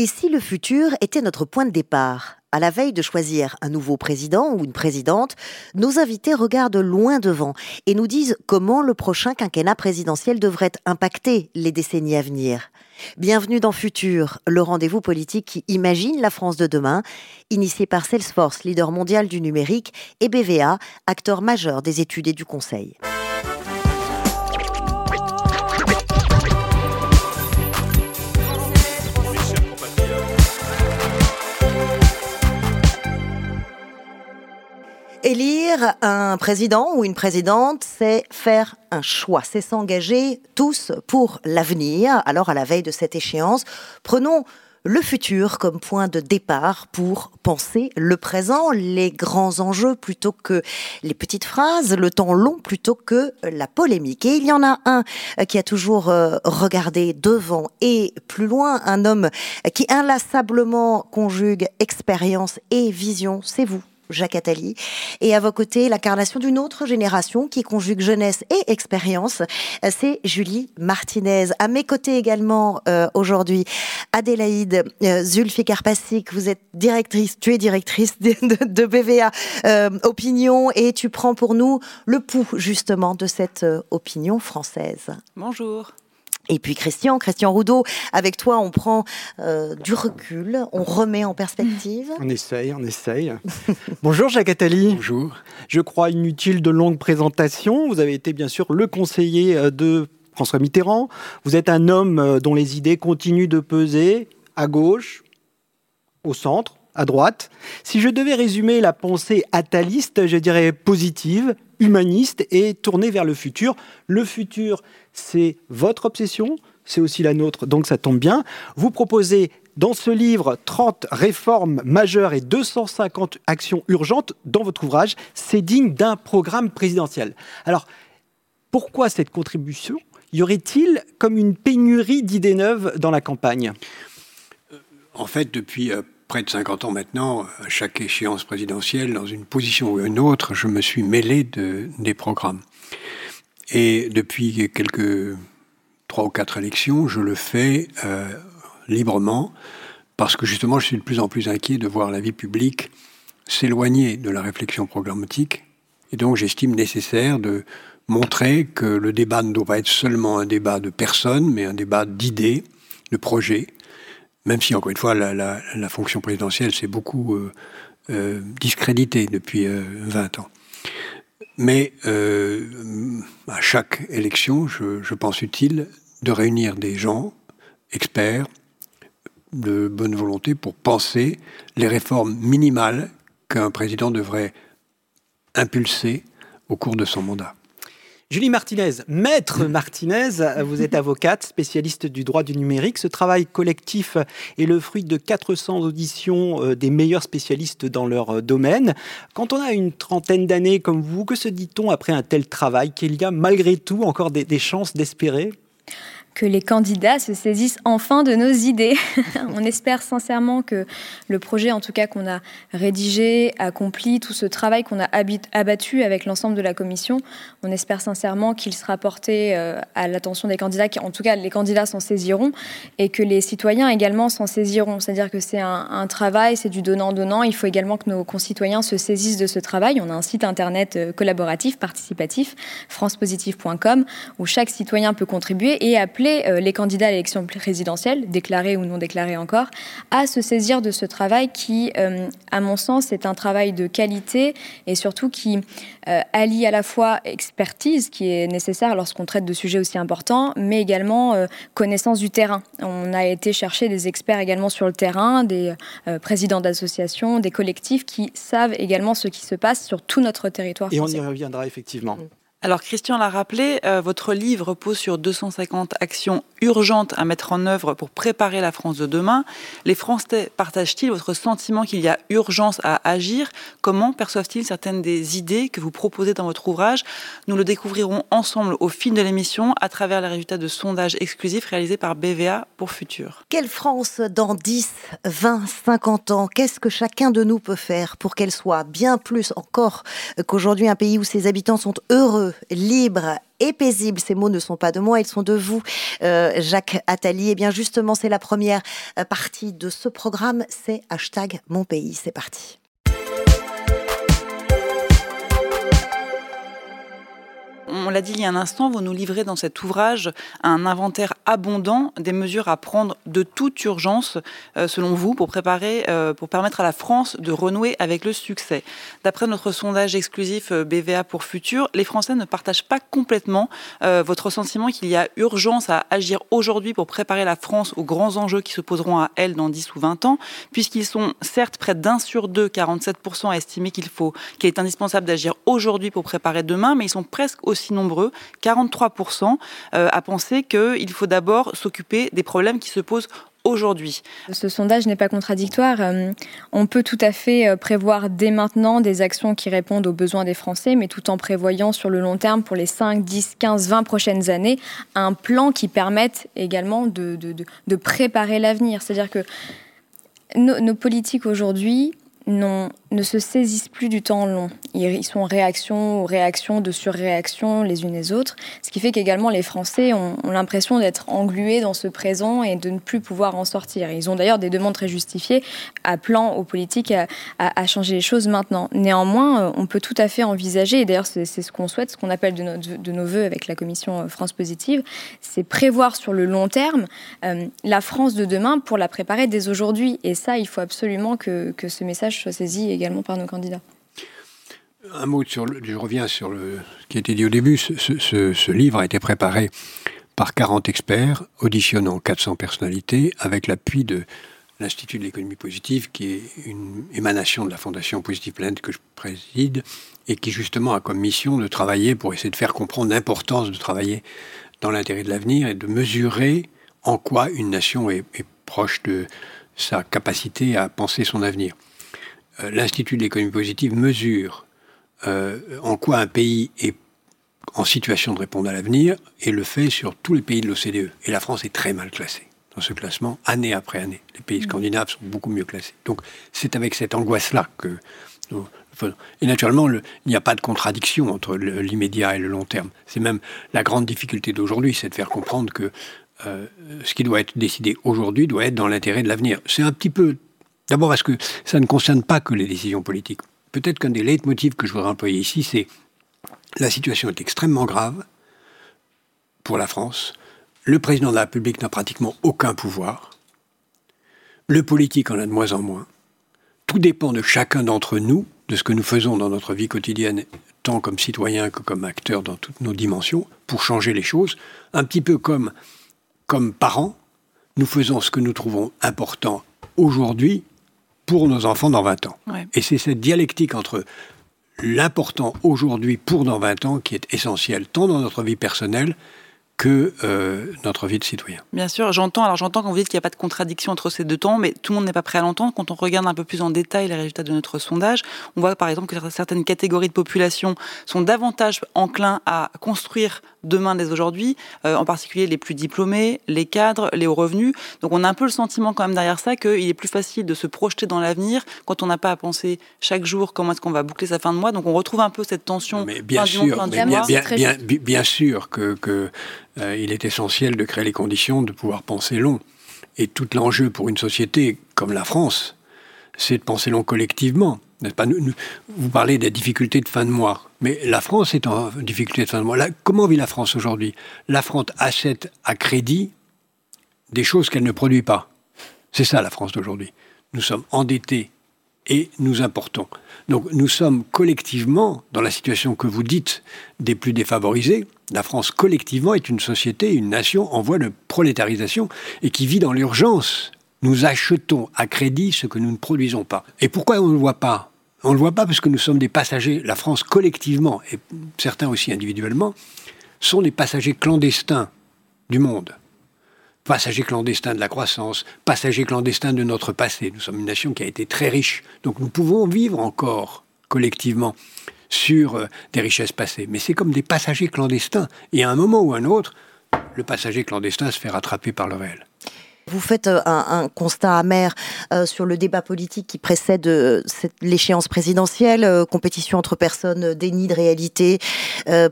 Et si le futur était notre point de départ? À la veille de choisir un nouveau président ou une présidente, nos invités regardent loin devant et nous disent comment le prochain quinquennat présidentiel devrait impacter les décennies à venir. Bienvenue dans Futur, le rendez-vous politique qui imagine la France de demain, initié par Salesforce, leader mondial du numérique, et BVA, acteur majeur des études et du conseil. Élire un président ou une présidente, c'est faire un choix, c'est s'engager tous pour l'avenir. Alors à la veille de cette échéance, prenons le futur comme point de départ pour penser le présent, les grands enjeux plutôt que les petites phrases, le temps long plutôt que la polémique. Et il y en a un qui a toujours euh, regardé devant et plus loin, un homme qui inlassablement conjugue expérience et vision, c'est vous. Jacques Attali, et à vos côtés, l'incarnation d'une autre génération qui conjugue jeunesse et expérience, c'est Julie Martinez. À mes côtés également euh, aujourd'hui, Adélaïde euh, vous êtes directrice, tu es directrice de, BVA euh, Opinion et tu prends pour nous le pouls justement de cette euh, opinion française. Bonjour. Et puis Christian, Christian Roudot, avec toi, on prend euh, du recul, on remet en perspective. On essaye, on essaye. Bonjour Jacques Attali. Bonjour. Je crois inutile de longues présentations. Vous avez été bien sûr le conseiller euh, de François Mitterrand. Vous êtes un homme euh, dont les idées continuent de peser à gauche, au centre, à droite. Si je devais résumer la pensée ataliste, je dirais positive, humaniste et tournée vers le futur. Le futur, c'est votre obsession, c'est aussi la nôtre, donc ça tombe bien. Vous proposez dans ce livre 30 réformes majeures et 250 actions urgentes dans votre ouvrage. C'est digne d'un programme présidentiel. Alors, pourquoi cette contribution? Y aurait-il comme une pénurie d'idées neuves dans la campagne? En fait, depuis euh, près de 50 ans maintenant, à chaque échéance présidentielle, dans une position ou une autre, je me suis mêlé de, des programmes. Et depuis quelques trois ou quatre élections, je le fais euh, librement parce que justement, je suis de plus en plus inquiet de voir la vie publique s'éloigner de la réflexion programmatique. Et donc, j'estime nécessaire de montrer que le débat ne doit pas être seulement un débat de personnes, mais un débat d'idées, de projets. Même si, encore une fois, la, fonction présidentielle s'est beaucoup euh, euh, discréditée depuis 20 ans. Mais euh, à chaque élection, je, pense utile de réunir des gens experts de bonne volonté pour penser les réformes minimales qu'un président devrait impulser au cours de son mandat. Julie Martinez, maître Martinez, vous êtes avocate, spécialiste du droit du numérique. Ce travail collectif est le fruit de 400 auditions euh, des meilleurs spécialistes dans leur euh, domaine. Quand on a une trentaine d'années comme vous, que se dit-on après un tel travail? Qu'il y a malgré tout encore des, des chances d'espérer? Que les candidats se saisissent enfin de nos idées. on espère sincèrement que le projet, en tout cas qu'on a rédigé, accompli, tout ce travail qu'on a abattu avec l'ensemble de la commission, on espère sincèrement qu'il sera porté euh, à l'attention des candidats, en tout cas les candidats s'en saisiront, et que les citoyens également s'en saisiront. C'est-à-dire que c'est un, travail, c'est du donnant-donnant. Il faut également que nos concitoyens se saisissent de ce travail. On a un site internet euh, collaboratif, participatif, francepositive.com, où chaque citoyen peut contribuer et appeler euh, les candidats à l'élection présidentielle, déclarés ou non déclarés encore, à se saisir de ce travail qui, euh, à mon sens, est un travail de qualité et surtout qui euh, allie à la fois expertise qui est nécessaire lorsqu'on traite de sujets aussi importants, mais également connaissance du terrain. On a été chercher des experts également sur le terrain, des présidents d'associations, des collectifs qui savent également ce qui se passe sur tout notre territoire. Et on y reviendra effectivement. Mm. Alors Christian l'a rappelé, euh, votre livre repose sur 250 actions urgentes à mettre en œuvre pour préparer la France de demain. Les Français partagent-ils votre sentiment qu'il y a urgence à agir? Comment perçoivent-ils certaines des idées que vous proposez dans votre ouvrage? Nous le découvrirons ensemble au fil de l'émission à travers les résultats de sondages exclusifs réalisés par BVA pour Futur. Quelle France dans 10, 20, 50 ans? Qu'est-ce que chacun de nous peut faire pour qu'elle soit bien plus encore qu'aujourd'hui? Un pays où ses habitants sont heureux libre et paisible. Ces mots ne sont pas de moi, ils sont de vous, euh, Jacques Attali. Et eh bien justement, c'est la première euh, partie de ce programme, c'est hashtag mon pays. C'est parti. On l'a dit il y a un instant, vous nous livrez dans cet ouvrage un inventaire abondant des mesures à prendre de toute urgence, euh, selon vous, pour préparer, euh, pour permettre à la France de renouer avec le succès. D'après notre sondage exclusif euh, BVA pour Futur, les Français ne partagent pas complètement votre sentiment qu'il y a urgence à agir aujourd'hui pour préparer la France aux grands enjeux qui se poseront à elle dans 10 ou 20 ans, puisqu'ils sont certes près d'un sur deux, 47% à estimer qu'il faut, qu'il est indispensable d'agir aujourd'hui pour préparer demain, mais ils sont presque aussi nombreux, 43%, euh, à penser qu'il faut d'abord s'occuper des problèmes qui se posent aujourd'hui. Ce sondage n'est pas contradictoire. Euh, on peut tout à fait euh, prévoir dès maintenant des actions qui répondent aux besoins des Français, mais tout en prévoyant sur le long terme, pour les 5, 10, 15, 20 prochaines années, un plan qui permette également de, préparer l'avenir. C'est-à-dire que nos politiques aujourd'hui ne se saisissent plus du temps long. Ils sont réaction aux réactions de surréaction les unes les autres, ce qui fait qu'également les Français ont, l'impression d'être englués dans ce présent et de ne plus pouvoir en sortir. Ils ont d'ailleurs des demandes très justifiées appelant aux politiques à, changer les choses maintenant. Néanmoins, euh, on peut tout à fait envisager, et d'ailleurs c'est ce qu'on souhaite, ce qu'on appelle de, de, nos voeux avec la commission euh, France Positive, c'est prévoir sur le long terme euh, la France de demain pour la préparer dès aujourd'hui. Et ça, il faut absolument que, que ce message soit saisi également par nos candidats. Un mot sur je reviens sur ce qui a été dit au début. Ce, livre a été préparé par 40 experts, auditionnant 400 personnalités, avec l'appui de l'Institut de l'économie positive, qui est une émanation de la Fondation Positive Planet que je préside, et qui justement a comme mission de travailler pour essayer de faire comprendre l'importance de travailler dans l'intérêt de l'avenir et de mesurer en quoi une nation est proche de sa capacité à penser son avenir. Euh, l'Institut de l'économie positive mesure euh, en quoi un pays est en situation de répondre à l'avenir et le fait sur tous les pays de l'OCDE. Et la France est très mal classée dans ce classement, année après année. Les pays scandinaves sont beaucoup mieux classés. Donc c'est avec cette angoisse-là que nous et naturellement, il n'y a pas de contradiction entre l'immédiat et le long terme. C'est même la grande difficulté d'aujourd'hui, c'est de faire comprendre que euh, ce qui doit être décidé aujourd'hui doit être dans l'intérêt de l'avenir. C'est un petit peu D'abord parce que ça ne concerne pas que les décisions politiques? Peut-être qu'un des leitmotivs que je voudrais employer ici, c'est la situation est extrêmement grave pour la France. Le président de la République n'a pratiquement aucun pouvoir. Le politique en a de moins en moins. Tout dépend de chacun d'entre nous, de ce que nous faisons dans notre vie quotidienne, tant comme citoyens que comme acteurs dans toutes nos dimensions, pour changer les choses. Un petit peu comme, comme parents, nous faisons ce que nous trouvons important aujourd'hui pour nos enfants dans 20 ans. Et c'est cette dialectique entre l'important aujourd'hui pour dans 20 ans qui est essentiel, tant dans notre vie personnelle que euh, notre vie de citoyen. Bien sûr, j'entends. Alors j'entends quand vous dites qu'il n'y a pas de contradiction entre ces deux temps, mais tout le monde n'est pas prêt à l'entendre. Quand on regarde un peu plus en détail les résultats de notre sondage, on voit par exemple que certaines catégories de population sont davantage enclins à construire demain dès aujourd'hui, euh, en particulier les plus diplômés, les cadres, les hauts revenus. Donc on a un peu le sentiment quand même derrière ça qu'il est plus facile de se projeter dans l'avenir quand on n'a pas à penser chaque jour comment est-ce qu'on va boucler sa fin de mois. Donc on retrouve un peu cette tension. Mais bien sûr, bien, bien, bien, sûr que, que euh, il est essentiel de créer les conditions de pouvoir penser long. Et tout l'enjeu pour une société comme la France, c'est de penser long collectivement. Pas? Vous parlez des difficultés de fin de mois, mais la France est en difficulté de fin de mois. comment vit la France aujourd'hui? La France achète à crédit des choses qu'elle ne produit pas. C'est ça la France d'aujourd'hui. Nous sommes endettés et nous importons. Donc nous sommes collectivement dans la situation que vous dites des plus défavorisés. La France collectivement est une société, une nation en voie de prolétarisation et qui vit dans l'urgence. Nous achetons à crédit ce que nous ne produisons pas. Et pourquoi on ne le voit pas? On ne le voit pas parce que nous sommes des passagers. La France collectivement, et certains aussi individuellement, sont des passagers clandestins du monde passagers clandestins de la croissance, passagers clandestins de notre passé. Nous sommes une nation qui a été très riche, donc nous pouvons vivre encore collectivement sur euh, des richesses passées. Mais c'est comme des passagers clandestins. Et à un moment ou à un autre, le passager clandestin se fait rattraper par le réel. Vous faites euh, un, constat amer euh, sur le débat politique qui précède l'échéance présidentielle, compétition entre personnes, déni de réalité,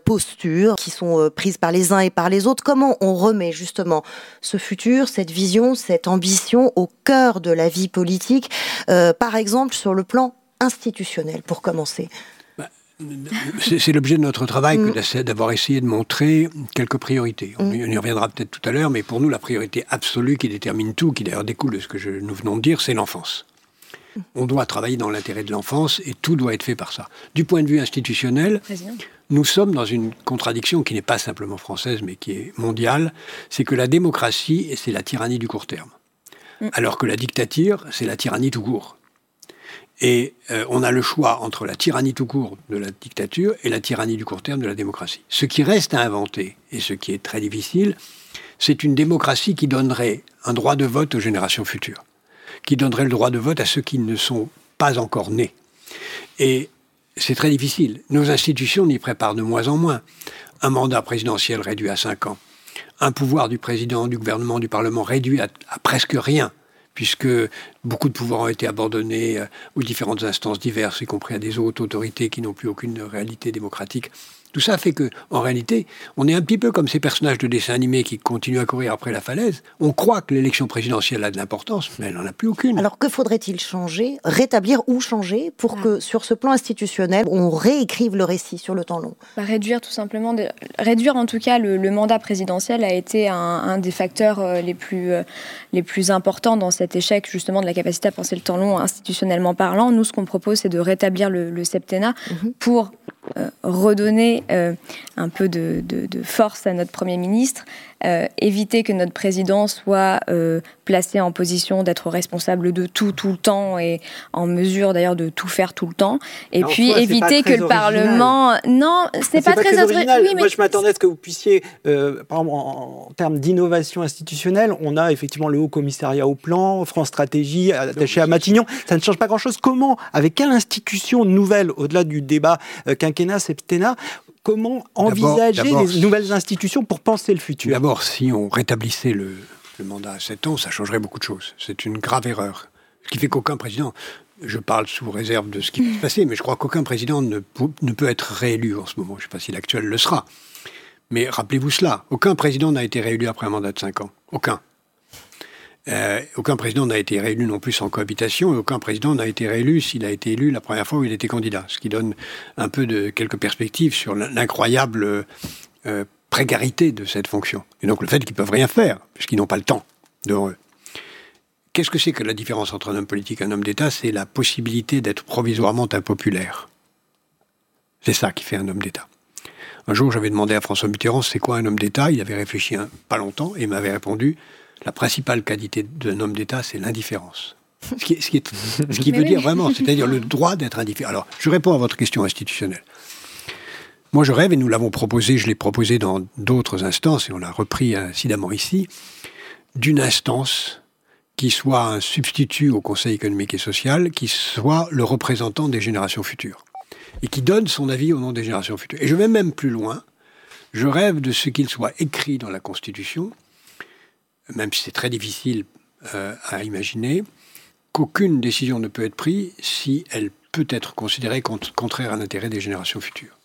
postures qui sont prises par les uns et par les autres. Comment on remet justement ce futur, cette vision, cette ambition au cœur de la vie politique, par exemple sur le plan institutionnel, pour commencer? C'est l'objet de notre travail que mm. d'avoir essayé de montrer quelques priorités. On, y mm. reviendra peut-être tout à l'heure, mais pour nous, la priorité absolue qui détermine tout, qui d'ailleurs découle de ce que nous venons de dire, c'est l'enfance. On doit travailler dans l'intérêt de l'enfance et tout doit être fait par ça. Du point de vue institutionnel, nous sommes dans une contradiction qui n'est pas simplement française, mais qui est mondiale. C'est que la démocratie, c'est la tyrannie du court terme. Mm. Alors que la dictature, c'est la tyrannie tout court. Et euh, on a le choix entre la tyrannie tout court de la dictature et la tyrannie du court terme de la démocratie. Ce qui reste à inventer, et ce qui est très difficile, c'est une démocratie qui donnerait un droit de vote aux générations futures, qui donnerait le droit de vote à ceux qui ne sont pas encore nés. Et c'est très difficile. Nos institutions n'y préparent de moins en moins. Un mandat présidentiel réduit à 5 ans. Un pouvoir du président, du gouvernement, du Parlement réduit à presque rien puisque beaucoup de pouvoirs ont été abandonnés euh, aux différentes instances diverses, y compris à des autres autorités qui n'ont plus aucune réalité démocratique. Tout ça fait que, en réalité, on est un petit peu comme ces personnages de dessins animés qui continuent à courir après la falaise. On croit que l'élection présidentielle a de l'importance, mais elle n'en a plus aucune. Alors que faudrait-il changer, rétablir ou changer pour ah. que, sur ce plan institutionnel, on réécrive le récit sur le temps long? Bah, Réduire tout simplement, réduire en tout cas le, mandat présidentiel a été un, des facteurs euh, les plus, euh, les plus importants dans cet échec justement de la capacité à penser le temps long institutionnellement parlant. Nous, ce qu'on propose, c'est de rétablir le, septennat mhm. pour euh, redonner euh, un peu de, force à notre Premier ministre, éviter que notre président soit placé en position d'être responsable de tout tout le temps et en mesure d'ailleurs de tout faire tout le temps. Et puis éviter que le Parlement... Non, c'est pas, pas, très, original. Moi, je m'attendais à ce que vous puissiez, par exemple, en, termes d'innovation institutionnelle, on a effectivement le Haut Commissariat au Plan, France Stratégie, attaché à Matignon. Ça ne change pas grand-chose. Comment, avec quelle institution nouvelle, au-delà du débat quinquennat, septennat, comment envisager les nouvelles institutions pour penser le futur? D'abord, si on rétablissait le, mandat à 7 ans, ça changerait beaucoup de choses. C'est une grave erreur. Ce qui fait qu'aucun président, je parle sous réserve de ce qui peut se passer, mais je crois qu'aucun président ne, ne, peut être réélu en ce moment. Je ne sais pas si l'actuel le sera. Mais rappelez-vous cela, aucun président n'a été réélu après un mandat de 5 ans. Aucun. Euh, aucun président n'a été réélu non plus en cohabitation, et aucun président n'a été réélu s'il a été élu la première fois où il était candidat, ce qui donne un peu de quelques perspectives sur l'incroyable euh, précarité de cette fonction. Et donc le fait qu'ils peuvent rien faire, puisqu'ils n'ont pas le temps devant eux. Qu'est-ce que c'est que la différence entre un homme politique et un homme d'État? C'est la possibilité d'être provisoirement impopulaire. C'est ça qui fait un homme d'État. Un jour, j'avais demandé à François Mitterrand c'est quoi un homme d'État? Il avait réfléchi un, pas longtemps et m'avait répondu la principale qualité d'un homme d'État, c'est l'indifférence. Ce qui, ce qui, veut dire vraiment, c'est-à-dire le droit d'être indifférent. Alors, je réponds à votre question institutionnelle. Moi, je rêve, et nous l'avons proposé, je l'ai proposé dans d'autres instances, et on l'a repris incidemment ici, d'une instance qui soit un substitut au Conseil économique et social, qui soit le représentant des générations futures, et qui donne son avis au nom des générations futures. Et je vais même plus loin, je rêve de ce qu'il soit écrit dans la Constitution, même si c'est très difficile euh, à imaginer, qu'aucune décision ne peut être prise si elle peut être considérée contraire à l'intérêt des générations futures.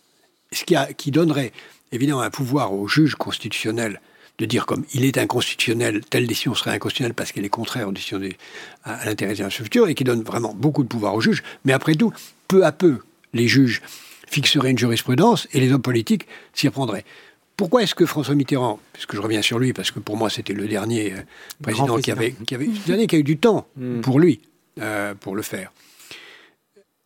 Ce qui, donnerait évidemment un pouvoir au juge constitutionnel de dire comme il est inconstitutionnel, telle décision serait inconstitutionnelle parce qu'elle est contraire aux décisions à, l'intérêt des générations futures, et qui donne vraiment beaucoup de pouvoir aux juges. Mais après tout, peu à peu, les juges fixeraient une jurisprudence et les hommes politiques s'y reprendraient. Pourquoi est-ce que François Mitterrand, puisque je reviens sur lui, parce que pour moi c'était le dernier euh, président, qui avait, qui avait, dernier qui a eu du temps hmm. pour lui, euh, pour le faire.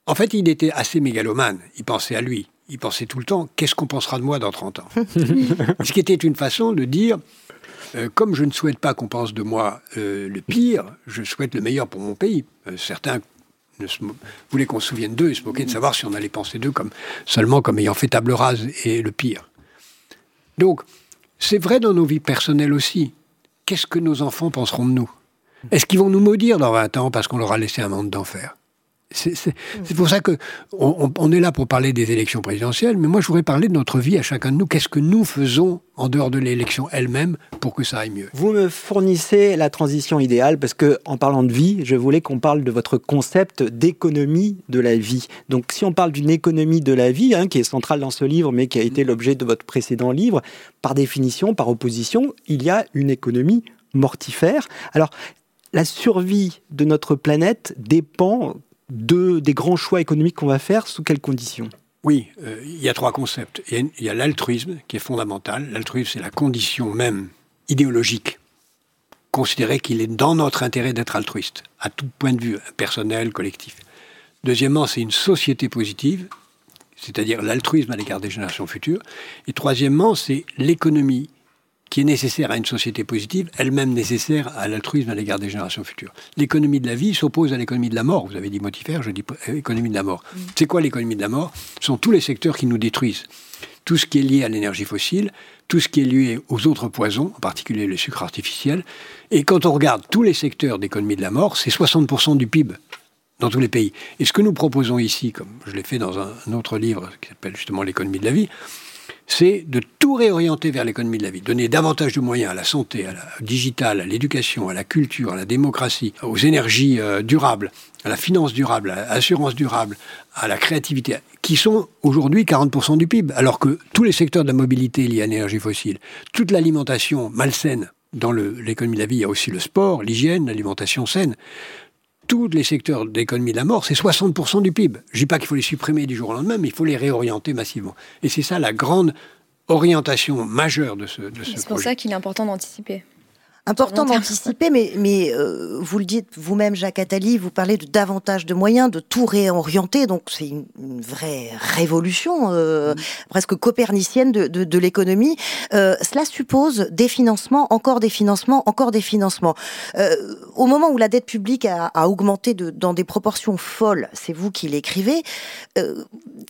En fait, il était assez mégalomane. Il pensait à lui. Il pensait tout le temps qu'est-ce qu'on pensera de moi dans 30 ans? Ce qui était une façon de dire euh, comme je ne souhaite pas qu'on pense de moi le pire, je souhaite le meilleur pour mon pays. certains voulaient qu'on se souvienne d'eux et se moquaient de savoir si on allait penser d'eux comme, seulement comme ayant fait table rase et le pire. Donc, c'est vrai dans nos vies personnelles aussi. Qu'est-ce que nos enfants penseront de nous? Est-ce qu'ils vont nous maudire dans 20 ans parce qu'on leur a laissé un monde d'enfer? C'est pour ça que on, est là pour parler des élections présidentielles, mais moi je voudrais parler de notre vie à chacun de nous. Qu'est-ce que nous faisons en dehors de l'élection elle-même pour que ça aille mieux? Vous me fournissez la transition idéale parce que en parlant de vie, je voulais qu'on parle de votre concept d'économie de la vie. Donc si on parle d'une économie de la vie, hein, qui est centrale dans ce livre, mais qui a été l'objet de votre précédent livre, par définition, par opposition, il y a une économie mortifère. Alors la survie de notre planète dépend de, des grands choix économiques qu'on va faire, sous quelles conditions? Oui, euh, il y a trois concepts. Il y a, l'altruisme qui est fondamental. L'altruisme, c'est la condition même idéologique. Considérer qu'il est dans notre intérêt d'être altruiste, à tout point de vue, personnel, collectif. Deuxièmement, c'est une société positive, c'est-à-dire l'altruisme à l'égard des générations futures. Et troisièmement, c'est l'économie qui est nécessaire à une société positive, elle-même nécessaire à l'altruisme à l'égard des générations futures. L'économie de la vie s'oppose à l'économie de la mort. Vous avez dit motifère, je dis économie de la mort. Mm. C'est quoi l'économie de la mort? Ce sont tous les secteurs qui nous détruisent. Tout ce qui est lié à l'énergie fossile, tout ce qui est lié aux autres poisons, en particulier le sucre artificiel. Et quand on regarde tous les secteurs d'économie de la mort, c'est 60% du PIB dans tous les pays. Et ce que nous proposons ici, comme je l'ai fait dans un autre livre qui s'appelle justement l'économie de la vie, c'est de tout réorienter vers l'économie de la vie, donner davantage de moyens à la santé, à la digitale, à l'éducation, à la culture, à la démocratie, aux énergies euh, durables, à la finance durable, à l'assurance durable, à la créativité, qui sont aujourd'hui 40% du PIB, alors que tous les secteurs de la mobilité liés à l'énergie fossile, toute l'alimentation malsaine, dans l'économie de la vie, il y a aussi le sport, l'hygiène, l'alimentation saine tous les secteurs d'économie de la mort, c'est 60% du PIB. Je ne dis pas qu'il faut les supprimer du jour au lendemain, mais il faut les réorienter massivement. Et c'est ça la grande orientation majeure de ce, de ce projet. C'est pour ça qu'il est important d'anticiper. Important d'anticiper, mais, mais euh, vous le dites vous-même, Jacques Attali, vous parlez de davantage de moyens, de tout réorienter, donc c'est une, vraie révolution, euh, presque copernicienne de, de, de l'économie. Euh, cela suppose des financements, encore des financements, encore des financements. Au moment où la dette publique a, a augmenté de, dans des proportions folles, c'est vous qui l'écrivez,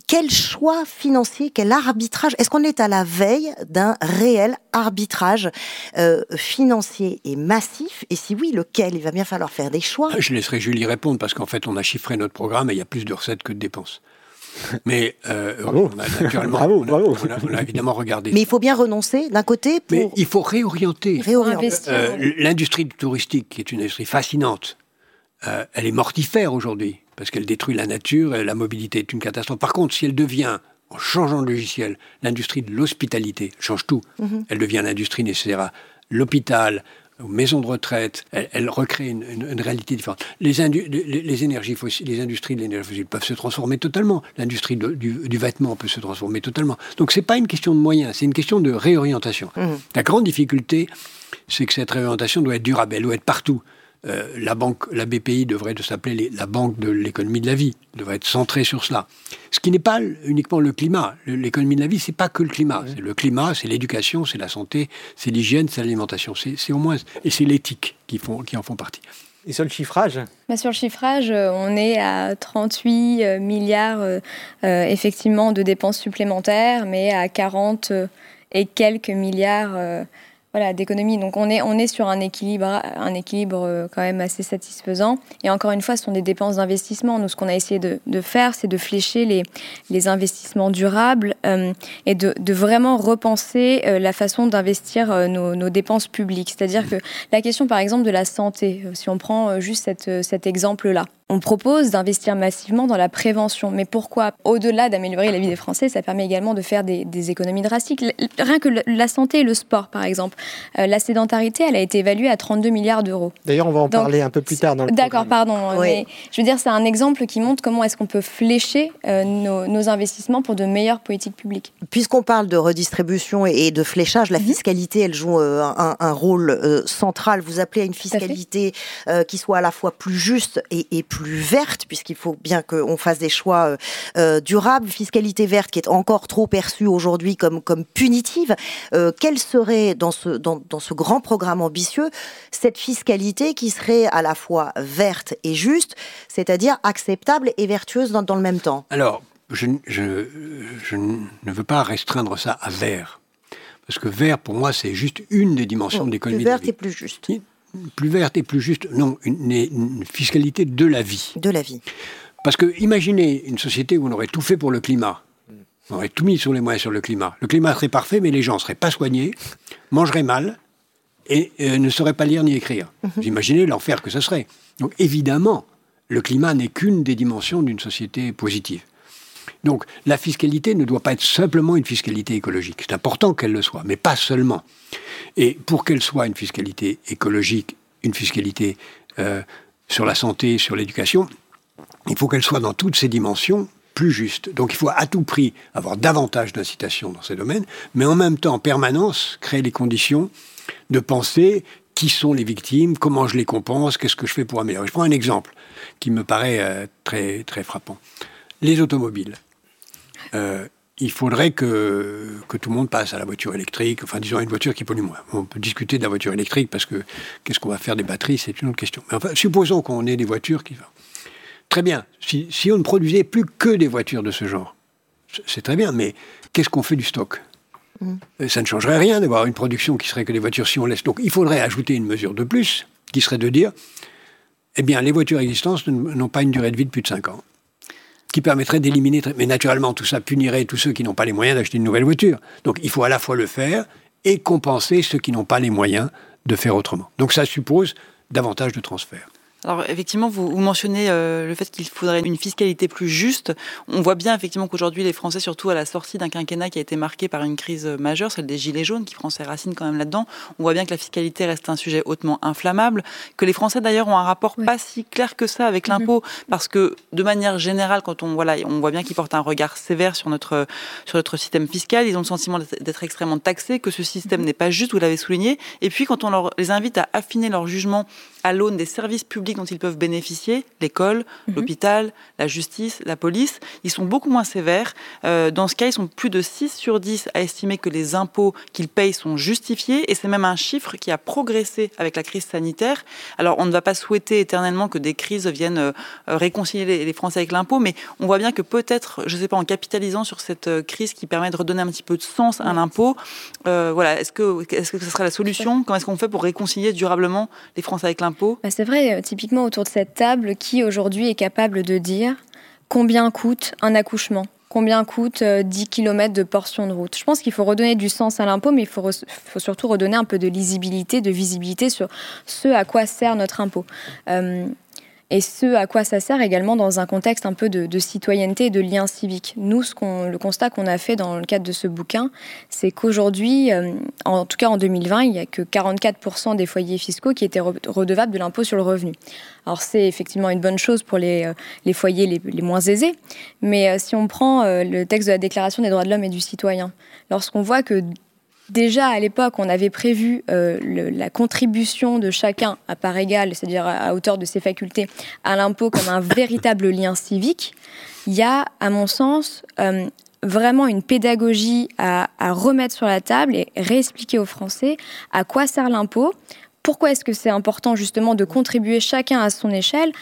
quel choix financier, quel arbitrage Est-ce qu'on est à la veille d'un réel arbitrage financier et massif Et si oui, lequel? Il va bien falloir faire des choix. Je laisserai Julie répondre parce qu'en fait, on a chiffré notre programme et il y a plus de recettes que de dépenses. Mais euh, on a naturellement, on, a, évidemment regardé. Mais il faut bien renoncer d'un côté pour. Mais il faut réorienter. réorienter. Euh, l'industrie touristique, qui est une industrie fascinante, euh, elle est mortifère aujourd'hui parce qu'elle détruit la nature et la mobilité est une catastrophe. Par contre, si elle devient en changeant de logiciel, l'industrie de l'hospitalité change tout. Mhm. Elle devient l'industrie nécessaire à l'hôpital, aux maisons de retraite, elle, recrée une, réalité différente. Les, les, énergies fossiles, les industries de l'énergie fossile peuvent se transformer totalement. L'industrie du, vêtement peut se transformer totalement. Donc c'est pas une question de moyens, c'est une question de réorientation. Mmh. La grande difficulté, c'est que cette réorientation doit être durable, elle doit être partout. Euh, la banque, la BPI devrait s'appeler la banque de l'économie de la vie, devrait être centrée sur cela. Ce qui n'est pas uniquement le climat. L'économie de la vie, c'est pas que le climat. C'est le climat, c'est l'éducation, c'est la santé, c'est l'hygiène, c'est l'alimentation. C'est au moins et c'est l'éthique qui font qui en font partie. Et sur le chiffrage? Bah Sur le chiffrage, euh, on est à 38 euh, milliards effectivement de dépenses supplémentaires, mais à 40 et quelques milliards d'économie. Donc on est, on est sur un équilibre, un équilibre euh, quand même assez satisfaisant. Et encore une fois, ce sont des dépenses d'investissement. Nous, ce qu'on a essayé de, faire, c'est de flécher les, les investissements durables euh, et de, de, vraiment repenser euh, la façon d'investir nos, dépenses publiques. C'est-à-dire que la question, par exemple, de la santé, si on prend juste cet exemple-là, on propose d'investir massivement dans la prévention. Mais pourquoi Au-delà d'améliorer la vie des Français, ça permet également de faire des, des économies drastiques. Rien que la santé et le sport, par exemple. Euh, la sédentarité, elle a été évaluée à 32 milliards d'euros. D'ailleurs, on va en parler un peu plus tard dans le D'accord, pardon. Mais je veux dire, c'est un exemple qui montre comment est-ce qu'on peut flécher euh, nos, investissements pour de meilleures politiques publiques. Puisqu'on parle de redistribution et de fléchage, la mhm. fiscalité, elle joue euh, un, rôle central. Vous appelez à une fiscalité qui soit à la fois plus juste et, plus verte, puisqu'il faut bien qu'on fasse des choix durables. Fiscalité verte qui est encore trop perçue aujourd'hui comme, comme punitive. quelle serait dans ce dans, ce grand programme ambitieux cette fiscalité qui serait à la fois verte et juste, c'est-à-dire acceptable et vertueuse dans, le même temps? Alors, je, ne veux pas restreindre ça à vert. Parce que vert, pour moi, c'est juste une des dimensions de l'économie. Plus verte et plus juste. Plus verte et plus juste. Non, une, une, fiscalité de la vie. De la vie. Parce que imaginez une société où on aurait tout fait pour le climat. On aurait tout mis sur les moyens sur le climat. Le climat serait parfait, mais les gens ne seraient pas soignés, mangeraient mal et euh, ne sauraient pas lire ni écrire. Vous imaginez l'enfer que ce serait. Donc évidemment, le climat n'est qu'une des dimensions d'une société positive. Donc la fiscalité ne doit pas être simplement une fiscalité écologique. C'est important qu'elle le soit, mais pas seulement. Et pour qu'elle soit une fiscalité écologique, une fiscalité euh, sur la santé, sur l'éducation, il faut qu'elle soit dans toutes ses dimensions plus juste. Donc il faut à tout prix avoir davantage d'incitation dans ces domaines, mais en même temps, en permanence, créer les conditions de penser qui sont les victimes, comment je les compense, qu'est-ce que je fais pour améliorer. Je prends un exemple qui me paraît euh, très, très frappant. Les automobiles. Euh, il faudrait que, que tout le monde passe à la voiture électrique, enfin disons à une voiture qui pollue moins. On peut discuter de la voiture électrique parce que qu'est-ce qu'on va faire des batteries, c'est une autre question. Mais enfin, supposons qu'on ait des voitures qui... Très bien, si, si on ne produisait plus que des voitures de ce genre, c'est très bien, mais qu'est-ce qu'on fait du stock? Mm. Ça ne changerait rien d'avoir une production qui serait que des voitures si on laisse. Donc il faudrait ajouter une mesure de plus, qui serait de dire, eh bien les voitures existantes n'ont pas une durée de vie de plus de 5 ans qui permettrait d'éliminer. Mais naturellement, tout ça punirait tous ceux qui n'ont pas les moyens d'acheter une nouvelle voiture. Donc il faut à la fois le faire et compenser ceux qui n'ont pas les moyens de faire autrement. Donc ça suppose davantage de transferts. Alors effectivement, vous, mentionnez euh, le fait qu'il faudrait une fiscalité plus juste. On voit bien effectivement qu'aujourd'hui les Français, surtout à la sortie d'un quinquennat qui a été marqué par une crise majeure, celle des gilets jaunes, qui prend ses racines quand même là-dedans, on voit bien que la fiscalité reste un sujet hautement inflammable, que les Français d'ailleurs ont un rapport pas si clair que ça avec mhm. l'impôt, parce que de manière générale, quand on voilà, on voit bien qu'ils portent un regard sévère sur notre sur notre système fiscal, ils ont le sentiment d'être extrêmement taxés, que ce système mhm. n'est pas juste, vous l'avez souligné, et puis quand on leur, les invite à affiner leur jugement à l'aune des services publics dont ils peuvent bénéficier, l'école, mhm. l'hôpital, la justice, la police, ils sont beaucoup moins sévères. Euh, dans ce cas, ils sont plus de 6 sur 10 à estimer que les impôts qu'ils payent sont justifiés, et c'est même un chiffre qui a progressé avec la crise sanitaire. Alors, on ne va pas souhaiter éternellement que des crises viennent euh, réconcilier les, Français avec l'impôt, mais on voit bien que peut-être, je ne sais pas, en capitalisant sur cette euh, crise qui permet de redonner un petit peu de sens à l'impôt, voilà, est-ce que, est-ce que ce serait la solution? Comment est-ce qu'on fait pour réconcilier durablement les Français avec l'impôt? Bah, c'est vrai, typiquement autour de cette table, qui aujourd'hui est capable de dire combien coûte un accouchement Combien coûte 10 euh, km de portion de route Je pense qu'il faut redonner du sens à l'impôt, mais il faut, surtout redonner un peu de lisibilité, de visibilité sur ce à quoi sert notre impôt. Euh, et ce à quoi ça sert également dans un contexte un peu de, citoyenneté et de lien civique. Nous, le constat qu'on a fait dans le cadre de ce bouquin, c'est qu'aujourd'hui, euh, en tout cas en 2020, il n'y a que 44% des foyers fiscaux qui étaient redevables de l'impôt sur le revenu. Alors c'est effectivement une bonne chose pour les, euh, les foyers les, moins aisés, mais euh, si on prend le texte de la Déclaration des droits de l'homme et du citoyen, lorsqu'on voit que Déjà à l'époque, on avait prévu euh, la contribution de chacun à part égale, c'est-à-dire à, hauteur de ses facultés, à l'impôt comme un véritable lien civique. Il y a, à mon sens, euh, vraiment une pédagogie à, à, remettre sur la table et réexpliquer aux Français à quoi sert l'impôt, pourquoi est-ce que c'est important justement de contribuer chacun à son échelle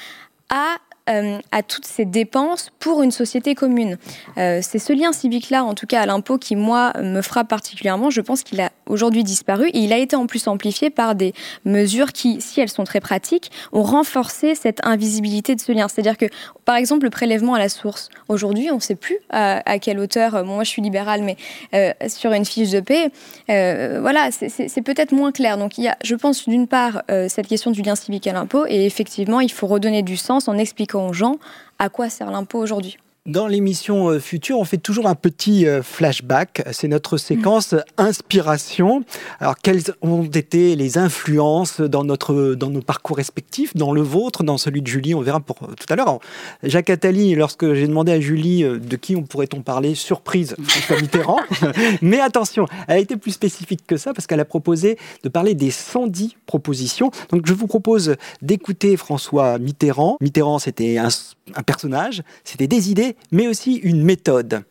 à euh, à toutes ces dépenses pour une société commune. Euh, c'est ce lien civique-là, en tout cas à l'impôt, qui, moi, me frappe particulièrement. Je pense qu'il a aujourd'hui disparu et il a été en plus amplifié par des mesures qui, si elles sont très pratiques, ont renforcé cette invisibilité de ce lien. C'est-à-dire que, par exemple, le prélèvement à la source. Aujourd'hui, on ne sait plus à, quelle hauteur, moi je suis libérale, mais euh, sur une fiche de paie, voilà, c'est peut-être moins clair. Donc il y a, je pense, d'une part, cette question du lien civique à l'impôt et effectivement, il faut redonner du sens en expliquant aux gens à quoi sert l'impôt aujourd'hui. Dans l'émission euh, future, on fait toujours un petit euh, flashback. C'est notre séquence inspiration. Alors, quelles ont été les influences dans, notre, dans nos parcours respectifs, dans le vôtre, dans celui de Julie? On verra pour euh, tout à l'heure. Jacques Attali, lorsque j'ai demandé à Julie de qui on pourrait-on parler, surprise, François Mitterrand. Mais attention, elle a été plus spécifique que ça parce qu'elle a proposé de parler des 110 propositions. Donc, je vous propose d'écouter François Mitterrand. Mitterrand, c'était un, un personnage, c'était des idées mais aussi une méthode.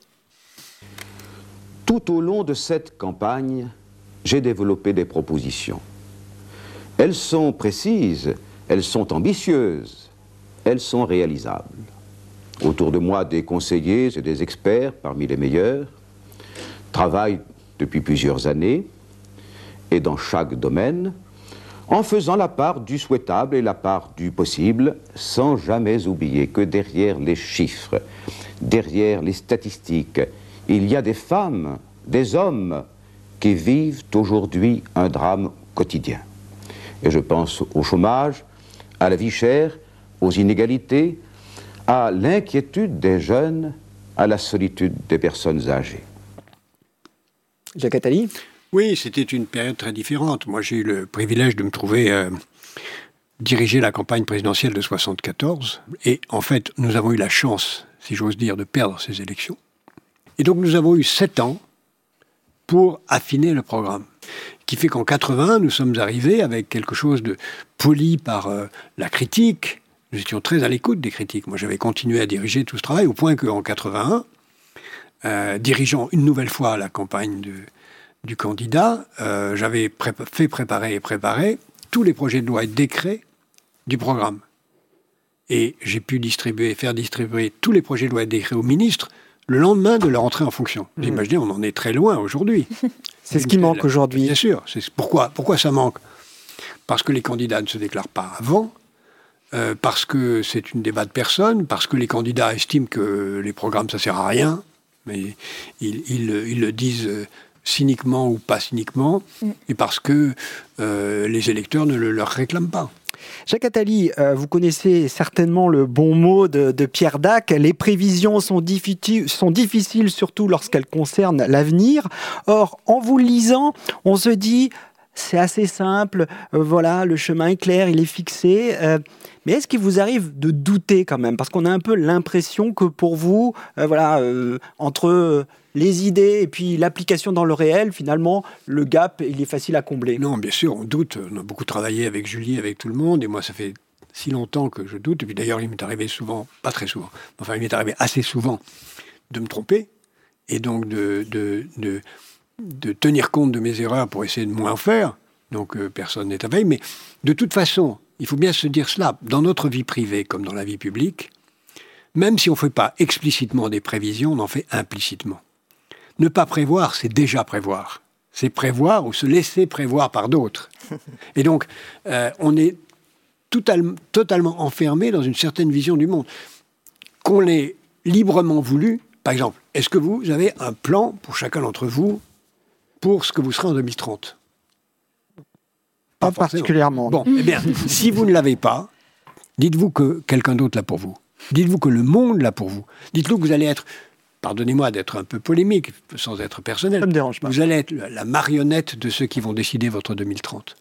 Tout au long de cette campagne, j'ai développé des propositions. Elles sont précises, elles sont ambitieuses, elles sont réalisables. Autour de moi, des conseillers et des experts parmi les meilleurs travaillent depuis plusieurs années et dans chaque domaine, en faisant la part du souhaitable et la part du possible, sans jamais oublier que derrière les chiffres, derrière les statistiques, il y a des femmes, des hommes qui vivent aujourd'hui un drame quotidien. Et je pense au chômage, à la vie chère, aux inégalités, à l'inquiétude des jeunes, à la solitude des personnes âgées. Jacques Attali Oui, c'était une période très différente. Moi, j'ai eu le privilège de me trouver euh, diriger la campagne présidentielle de 74. Et en fait, nous avons eu la chance, si j'ose dire, de perdre ces élections. Et donc, nous avons eu sept ans pour affiner le programme. Qui fait qu'en 80, nous sommes arrivés avec quelque chose de poli par euh, la critique. Nous étions très à l'écoute des critiques. Moi, j'avais continué à diriger tout ce travail au point qu'en 81, euh, dirigeant une nouvelle fois la campagne du candidat, euh, j'avais fait préparer et préparer tous les projets de loi et décrets du programme. Et j'ai pu distribuer, faire distribuer tous les projets de loi et décrets aux ministres le lendemain de leur entrée en fonction. Vous mmh. imaginez, on en est très loin aujourd'hui. C'est ce qui manque aujourd'hui. Bien sûr. Pourquoi, pourquoi ça manque? Parce que les candidats ne se déclarent pas avant, euh, parce que c'est une débat de personnes, parce que les candidats estiment que les programmes, ça sert à rien, mais ils, ils, le disent euh, cyniquement ou pas cyniquement, mm. et parce que euh, les électeurs ne le leur réclament pas. Jacques Attali, euh, vous connaissez certainement le bon mot de, Pierre Dac. Les prévisions sont, sont difficiles, surtout lorsqu'elles concernent l'avenir. Or, en vous lisant, on se dit, c'est assez simple, euh, voilà, le chemin est clair, il est fixé. Euh, mais est-ce qu'il vous arrive de douter quand même? Parce qu'on a un peu l'impression que pour vous, voilà, entre les idées et puis l'application dans le réel, finalement, le gap, il est facile à combler. Non, bien sûr, on doute. On a beaucoup travaillé avec Julie, avec tout le monde, et moi, ça fait si longtemps que je doute. Et puis d'ailleurs, il m'est arrivé souvent, pas très souvent, enfin, il m'est arrivé assez souvent de me tromper, et donc de, de, tenir compte de mes erreurs pour essayer de moins faire. Donc euh, personne n'est à veille. Mais de toute façon, il faut bien se dire cela, dans notre vie privée comme dans la vie publique, même si on ne fait pas explicitement des prévisions, on en fait implicitement. Ne pas prévoir, c'est déjà prévoir. C'est prévoir ou se laisser prévoir par d'autres. Et donc, euh, on est totalement enfermé dans une certaine vision du monde. Qu'on l'ait librement voulu, par exemple, est-ce que vous avez un plan pour chacun d'entre vous pour ce que vous serez en 2030 Pas, particulièrement. Bon, eh bien, si vous ne l'avez pas, dites-vous que quelqu'un d'autre l'a pour vous. Dites-vous que le monde l'a pour vous. Dites-vous que vous allez être pardonnez-moi d'être un peu polémique, sans être personnel. Ça me dérange pas. Vous allez être la marionnette de ceux qui vont décider votre 2030.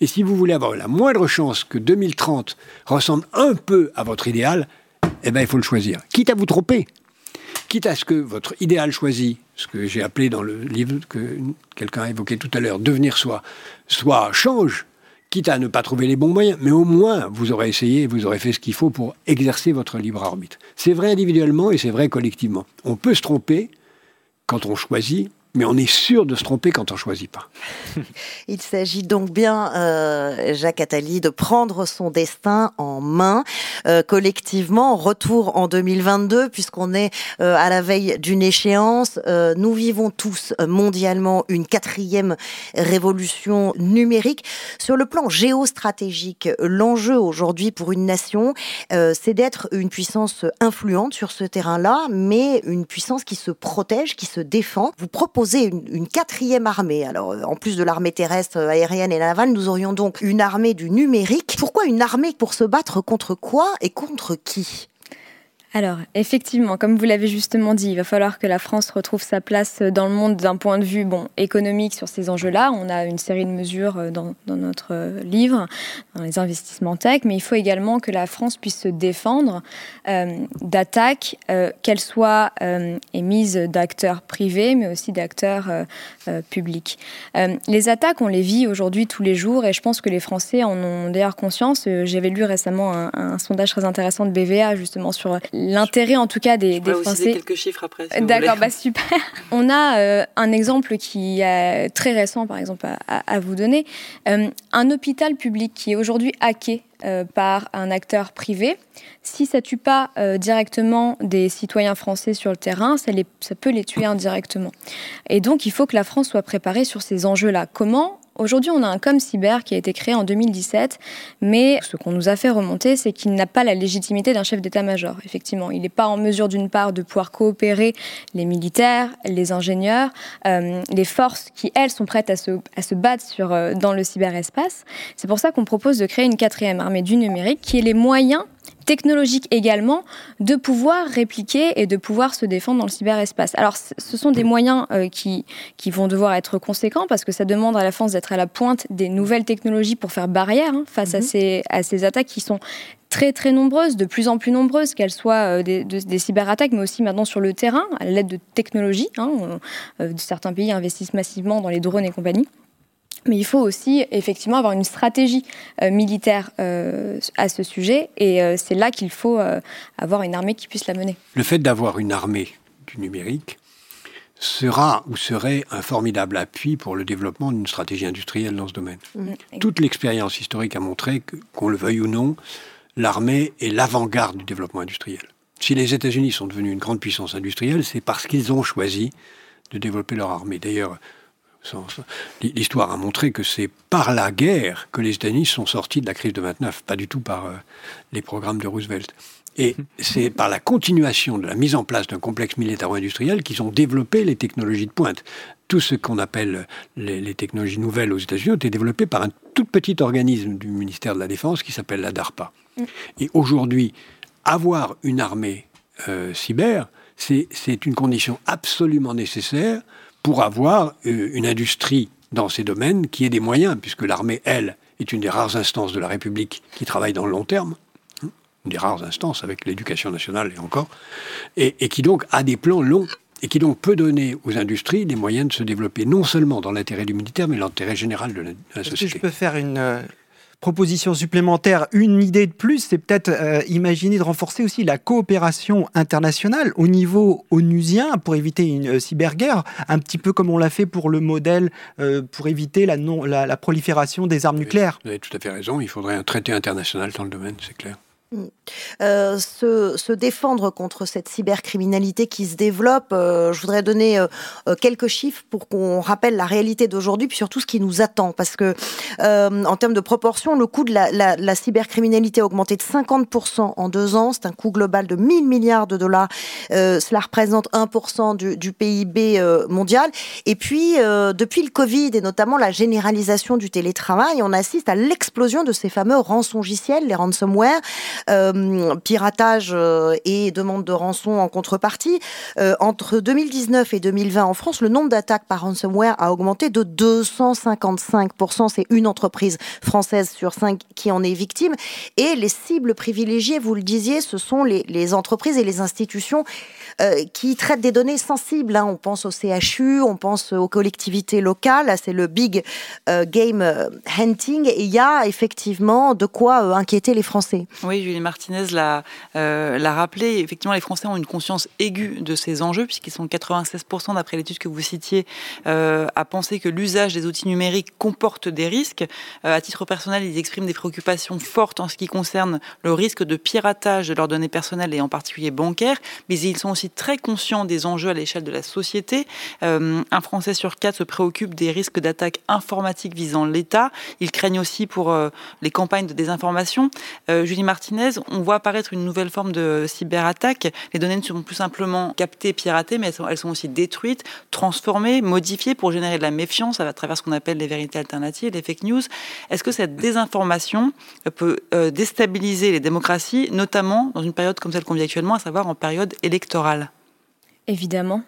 Et si vous voulez avoir la moindre chance que 2030 ressemble un peu à votre idéal, eh bien, il faut le choisir. Quitte à vous tromper. Quitte à ce que votre idéal choisi, ce que j'ai appelé dans le livre que quelqu'un a évoqué tout à l'heure, devenir soi, soit change, quitte à ne pas trouver les bons moyens, mais au moins vous aurez essayé, vous aurez fait ce qu'il faut pour exercer votre libre arbitre. C'est vrai individuellement et c'est vrai collectivement. On peut se tromper quand on choisit, mais on est sûr de se tromper quand on ne choisit pas. Il s'agit donc bien, euh, Jacques Attali, de prendre son destin en main euh, collectivement. Retour en 2022, puisqu'on est euh, à la veille d'une échéance. nous vivons tous mondialement une quatrième révolution numérique. Sur le plan géostratégique, l'enjeu aujourd'hui pour une nation, c'est d'être une puissance influente sur ce terrain-là, mais une puissance qui se protège, qui se défend. Vous proposez une, quatrième armée. Alors, euh, en plus de l'armée terrestre, euh, aérienne et navale, nous aurions donc une armée du numérique. Pourquoi une armée pour se battre contre quoi et contre qui? Alors, effectivement, comme vous l'avez justement dit, il va falloir que la France retrouve sa place dans le monde d'un point de vue bon, économique sur ces enjeux-là. On a une série de mesures euh, dans, notre euh, livre, dans les investissements tech, mais il faut également que la France puisse se défendre euh, d'attaques, qu'elles soient émises d'acteurs privés, mais aussi d'acteurs publics. les attaques, on les vit aujourd'hui tous les jours, et je pense que les Français en ont d'ailleurs conscience. J'avais lu récemment un, un sondage très intéressant de BVA, justement, sur l'intérêt en tout cas des, des Français. quelques chiffres après. D'accord, bah super. On a euh, un exemple qui est très récent, par exemple, à, vous donner. Euh, un hôpital public qui est aujourd'hui hacké euh, par un acteur privé, si ça tue pas directement des citoyens français sur le terrain, ça, les, ça peut les tuer indirectement. Et donc, il faut que la France soit préparée sur ces enjeux-là. Comment Aujourd'hui, on a un com cyber qui a été créé en 2017, mais ce qu'on nous a fait remonter, c'est qu'il n'a pas la légitimité d'un chef d'état-major. Effectivement, il n'est pas en mesure d'une part de pouvoir coopérer les militaires, les ingénieurs, euh, les forces qui elles sont prêtes à se, battre euh, dans le cyberespace. C'est pour ça qu'on propose de créer une quatrième armée du numérique qui ait les moyens technologique également de pouvoir répliquer et de pouvoir se défendre dans le cyberespace. Alors, ce sont des moyens euh, qui, qui vont devoir être conséquents parce que ça demande à la France d'être à la pointe des nouvelles technologies pour faire barrière hein, face à, mhm. ces, à ces attaques qui sont très très nombreuses, de plus en plus nombreuses, qu'elles soient euh, des, des, cyberattaques, mais aussi maintenant sur le terrain, à l'aide de technologies. Hein, euh, certains pays investissent massivement dans les drones et compagnie. Mais il faut aussi effectivement avoir une stratégie euh, militaire euh, à ce sujet, et euh, c'est là qu'il faut avoir une armée qui puisse la mener. Le fait d'avoir une armée du numérique sera ou serait un formidable appui pour le développement d'une stratégie industrielle dans ce domaine. Mmh. Toute l'expérience historique a montré que, qu'on le veuille ou non, l'armée est l'avant-garde du développement industriel. Si les États-Unis sont devenus une grande puissance industrielle, c'est parce qu'ils ont choisi de développer leur armée. D'ailleurs, L'histoire a montré que c'est par la guerre que les États-Unis sont sortis de la crise de 29, pas du tout par euh, les programmes de Roosevelt. Et c'est par la continuation de la mise en place d'un complexe militaro-industriel qu'ils ont développé les technologies de pointe. Tout ce qu'on appelle les, technologies nouvelles aux États-Unis ont été développées par un tout petit organisme du ministère de la Défense qui s'appelle la DARPA. Mm. Et aujourd'hui, avoir une armée euh, cyber, c'est une condition absolument nécessaire pour avoir euh, une industrie dans ces domaines qui ait des moyens, puisque l'armée, elle, est une des rares instances de la République qui travaille dans le long terme, hein, une des rares instances avec l'éducation nationale et encore, et, qui donc a des plans longs et qui donc peut donner aux industries les moyens de se développer non seulement dans l'intérêt du militaire, mais l'intérêt général de la, société. je peux faire une, euh, proposition supplémentaire, une idée de plus, c'est peut-être euh, imaginer de renforcer aussi la coopération internationale au niveau onusien pour éviter une euh, cyberguerre, un petit peu comme on l'a fait pour le modèle euh, pour éviter la, non, la, prolifération des armes nucléaires. Vous avez tout à fait raison, il faudrait un traité international dans le domaine, c'est clair. Euh, se, défendre contre cette cybercriminalité qui se développe, euh, je voudrais donner euh, quelques chiffres pour qu'on rappelle la réalité d'aujourd'hui, puis surtout ce qui nous attend. Parce que, en termes de proportion, le coût de la, cybercriminalité a augmenté de 50% en deux ans. C'est un coût global de 1000 milliards de dollars. cela représente 1% du, du, PIB mondial. Et puis, depuis le Covid et notamment la généralisation du télétravail, on assiste à l'explosion de ces fameux rançongiciels, les ransomware. Euh, piratage euh, et demande de rançon en contrepartie. Euh, entre 2019 et 2020 en France, le nombre d'attaques par ransomware a augmenté de 255%. C'est une entreprise française sur cinq qui en est victime. Et les cibles privilégiées, vous le disiez, ce sont les, entreprises et les institutions qui traitent des données sensibles. Hein. On pense au CHU, on pense aux collectivités locales. C'est le big game hunting. Et il y a effectivement de quoi inquiéter les Français. Julie Martinez l'a rappelé. Effectivement, les Français ont une conscience aiguë de ces enjeux, puisqu'ils sont 96% d'après l'étude que vous citiez à penser que l'usage des outils numériques comporte des risques. à titre personnel, ils expriment des préoccupations fortes en ce qui concerne le risque de piratage de leurs données personnelles et en particulier bancaires, mais ils sont aussi très conscient des enjeux à l'échelle de la société. Euh, un Français sur quatre se préoccupe des risques d'attaques informatiques visant l'État. Ils craignent aussi pour euh, les campagnes de désinformation. Euh, Julie Martinez, on voit apparaître une nouvelle forme de cyberattaque. Les données ne sont plus simplement captées, piratées, mais elles sont, elles sont aussi détruites, transformées, modifiées pour générer de la méfiance à travers ce qu'on appelle les vérités alternatives, les fake news. Est-ce que cette désinformation peut déstabiliser les démocraties, notamment dans une période comme celle qu'on vit actuellement, à savoir en période électorale? Évidemment.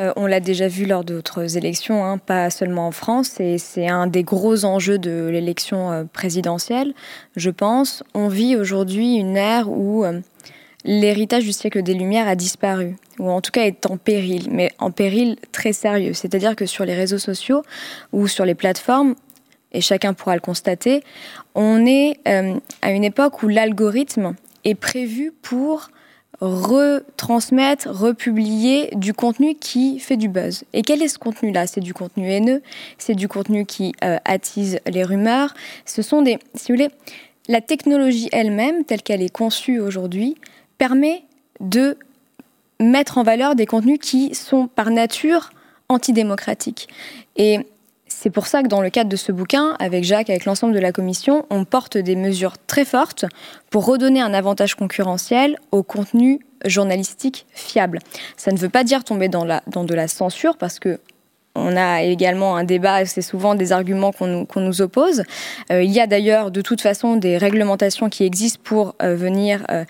Euh, on l'a déjà vu lors d'autres élections, hein, pas seulement en France, et c'est un des gros enjeux de l'élection euh, présidentielle, je pense. On vit aujourd'hui une ère où euh, l'héritage du siècle des Lumières a disparu, ou en tout cas est en péril, mais en péril très sérieux. C'est-à-dire que sur les réseaux sociaux ou sur les plateformes, et chacun pourra le constater, on est à une époque où l'algorithme est prévu pour retransmettre, republier du contenu qui fait du buzz. Et quel est ce contenu-là? C'est du contenu haineux, c'est du contenu qui euh, attise les rumeurs. Ce sont des, si vous voulez, la technologie elle-même, telle qu'elle est conçue aujourd'hui, permet de mettre en valeur des contenus qui sont par nature antidémocratiques. Et c'est pour ça que dans le cadre de ce bouquin, avec Jacques, avec l'ensemble de la commission, on porte des mesures très fortes pour redonner un avantage concurrentiel au contenu journalistique fiable. Ça ne veut pas dire tomber dans, de la censure, parce que on a également un débat, c'est souvent des arguments qu'on nous, oppose. Euh, il y a d'ailleurs de toute façon des réglementations qui existent pour euh, venir euh,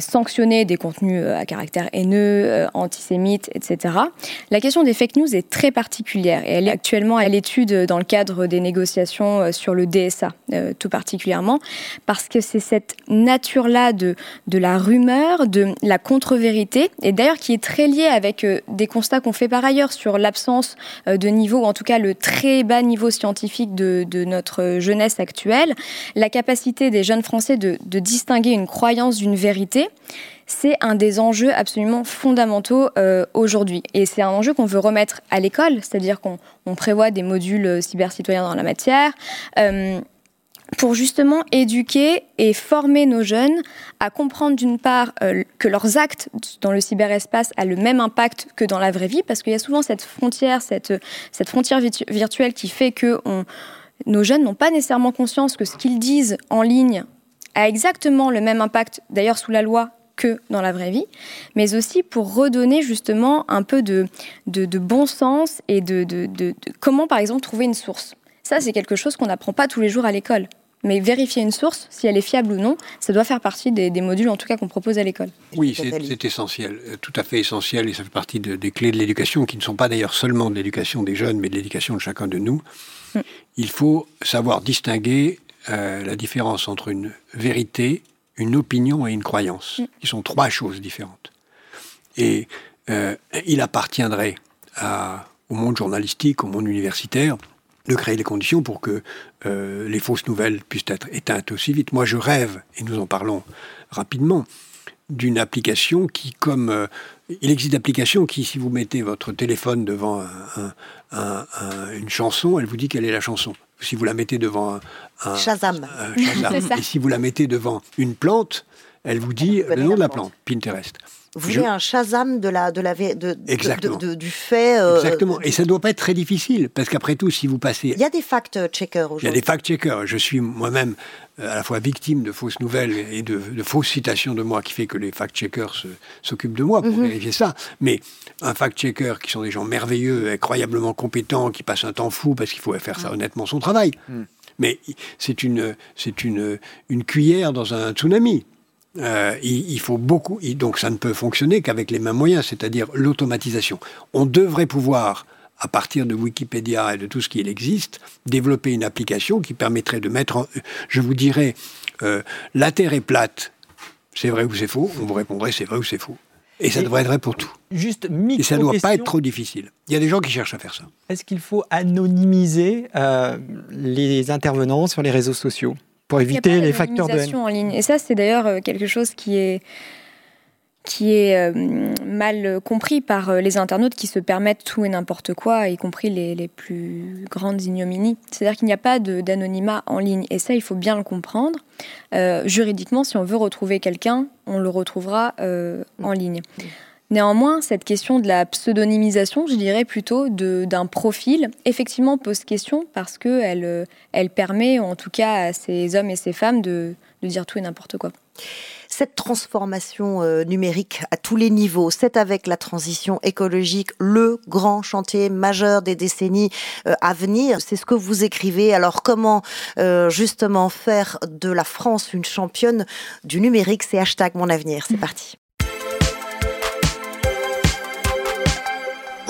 sanctionner des contenus à caractère haineux, antisémite, etc. La question des fake news est très particulière et elle est actuellement à l'étude dans le cadre des négociations sur le DSA, tout particulièrement, parce que c'est cette nature-là de, de la rumeur, de la contre-vérité, et d'ailleurs qui est très liée avec des constats qu'on fait par ailleurs sur l'absence de niveau, ou en tout cas le très bas niveau scientifique de, notre jeunesse actuelle, la capacité des jeunes Français de, distinguer une croyance d'une vérité, c'est un des enjeux absolument fondamentaux euh, aujourd'hui. Et c'est un enjeu qu'on veut remettre à l'école, c'est-à-dire qu'on prévoit des modules cybercitoyens dans la matière. Euh, pour justement éduquer et former nos jeunes à comprendre d'une part euh, que leurs actes dans le cyberespace a le même impact que dans la vraie vie, parce qu'il y a souvent cette frontière, cette, frontière virtuelle qui fait que nos jeunes n'ont pas nécessairement conscience que ce qu'ils disent en ligne a exactement le même impact, d'ailleurs sous la loi, que dans la vraie vie, mais aussi pour redonner justement un peu de, bon sens et de comment, par exemple, trouver une source. Ça, c'est quelque chose qu'on n'apprend pas tous les jours à l'école. Mais vérifier une source, si elle est fiable ou non, ça doit faire partie des, modules, en tout cas, qu'on propose à l'école. Oui, c'est essentiel, euh, tout à fait essentiel, et ça fait partie des clés de l'éducation, qui ne sont pas d'ailleurs seulement de l'éducation des jeunes, mais de l'éducation de chacun de nous. Mm. Il faut savoir distinguer euh, la différence entre une vérité, une opinion et une croyance, mm. qui sont trois choses différentes. Et euh, il appartiendrait au monde journalistique, au monde universitaire, de créer les conditions pour que euh, les fausses nouvelles puissent être éteintes aussi vite. Moi, je rêve, et nous en parlons rapidement, d'une application qui, comme euh, il existe d'applications qui, si vous mettez votre téléphone devant une chanson, elle vous dit quelle est la chanson. Si vous la mettez devant un, Shazam. et si vous la mettez devant une plante, elle vous dit le nom de la plante, Pinterest. Vous voulez un Shazam de la, de la, de, de, du fait. Euh, Exactement. Et ça ne doit pas être très difficile, parce qu'après tout, si vous passez. Il y a des fact-checkers aujourd'hui. Il y a des fact-checkers. Je suis moi-même euh, à la fois victime de fausses nouvelles et de, fausses citations de moi, qui fait que les fact-checkers s'occupent de moi pour mhm. vérifier ça. Mais un fact-checker qui sont des gens merveilleux, incroyablement compétents, qui passent un temps fou parce qu'il faut faire ça mhm. honnêtement son travail. Mhm. Mais c'est une, c'est une, une cuillère dans un tsunami. Euh, il, faut beaucoup, donc ça ne peut fonctionner qu'avec les mêmes moyens, c'est-à-dire l'automatisation. On devrait pouvoir, à partir de Wikipédia et de tout ce qui existe, développer une application qui permettrait de mettre, en, je vous dirais, euh, la Terre est plate, c'est vrai ou c'est faux, on vous répondrait c'est vrai ou c'est faux. Et ça devrait être vrai pour tout. Juste micro Et ça ne doit pas être trop difficile. Il y a des gens qui cherchent à faire ça. Est-ce qu'il faut anonymiser euh, les intervenants sur les réseaux sociaux? Pour éviter les facteurs de haine. en ligne. Et ça, c'est d'ailleurs euh, quelque chose qui est qui est euh, mal compris par euh, les internautes qui se permettent tout et n'importe quoi, y compris les, les plus grandes ignominies. C'est-à-dire qu'il n'y a pas d'anonymat en ligne, et ça, il faut bien le comprendre. juridiquement, si on veut retrouver quelqu'un, on le retrouvera en ligne. Néanmoins, cette question de la pseudonymisation, je dirais plutôt d'un profil, effectivement pose question parce qu'elle euh, elle permet, en tout cas à ces hommes et ces femmes, de, dire tout et n'importe quoi. Cette transformation euh, numérique à tous les niveaux, c'est avec la transition écologique le grand chantier majeur des décennies euh, à venir. C'est ce que vous écrivez. Alors comment justement faire de la France une championne du numérique? C'est hashtag mon avenir. C'est parti.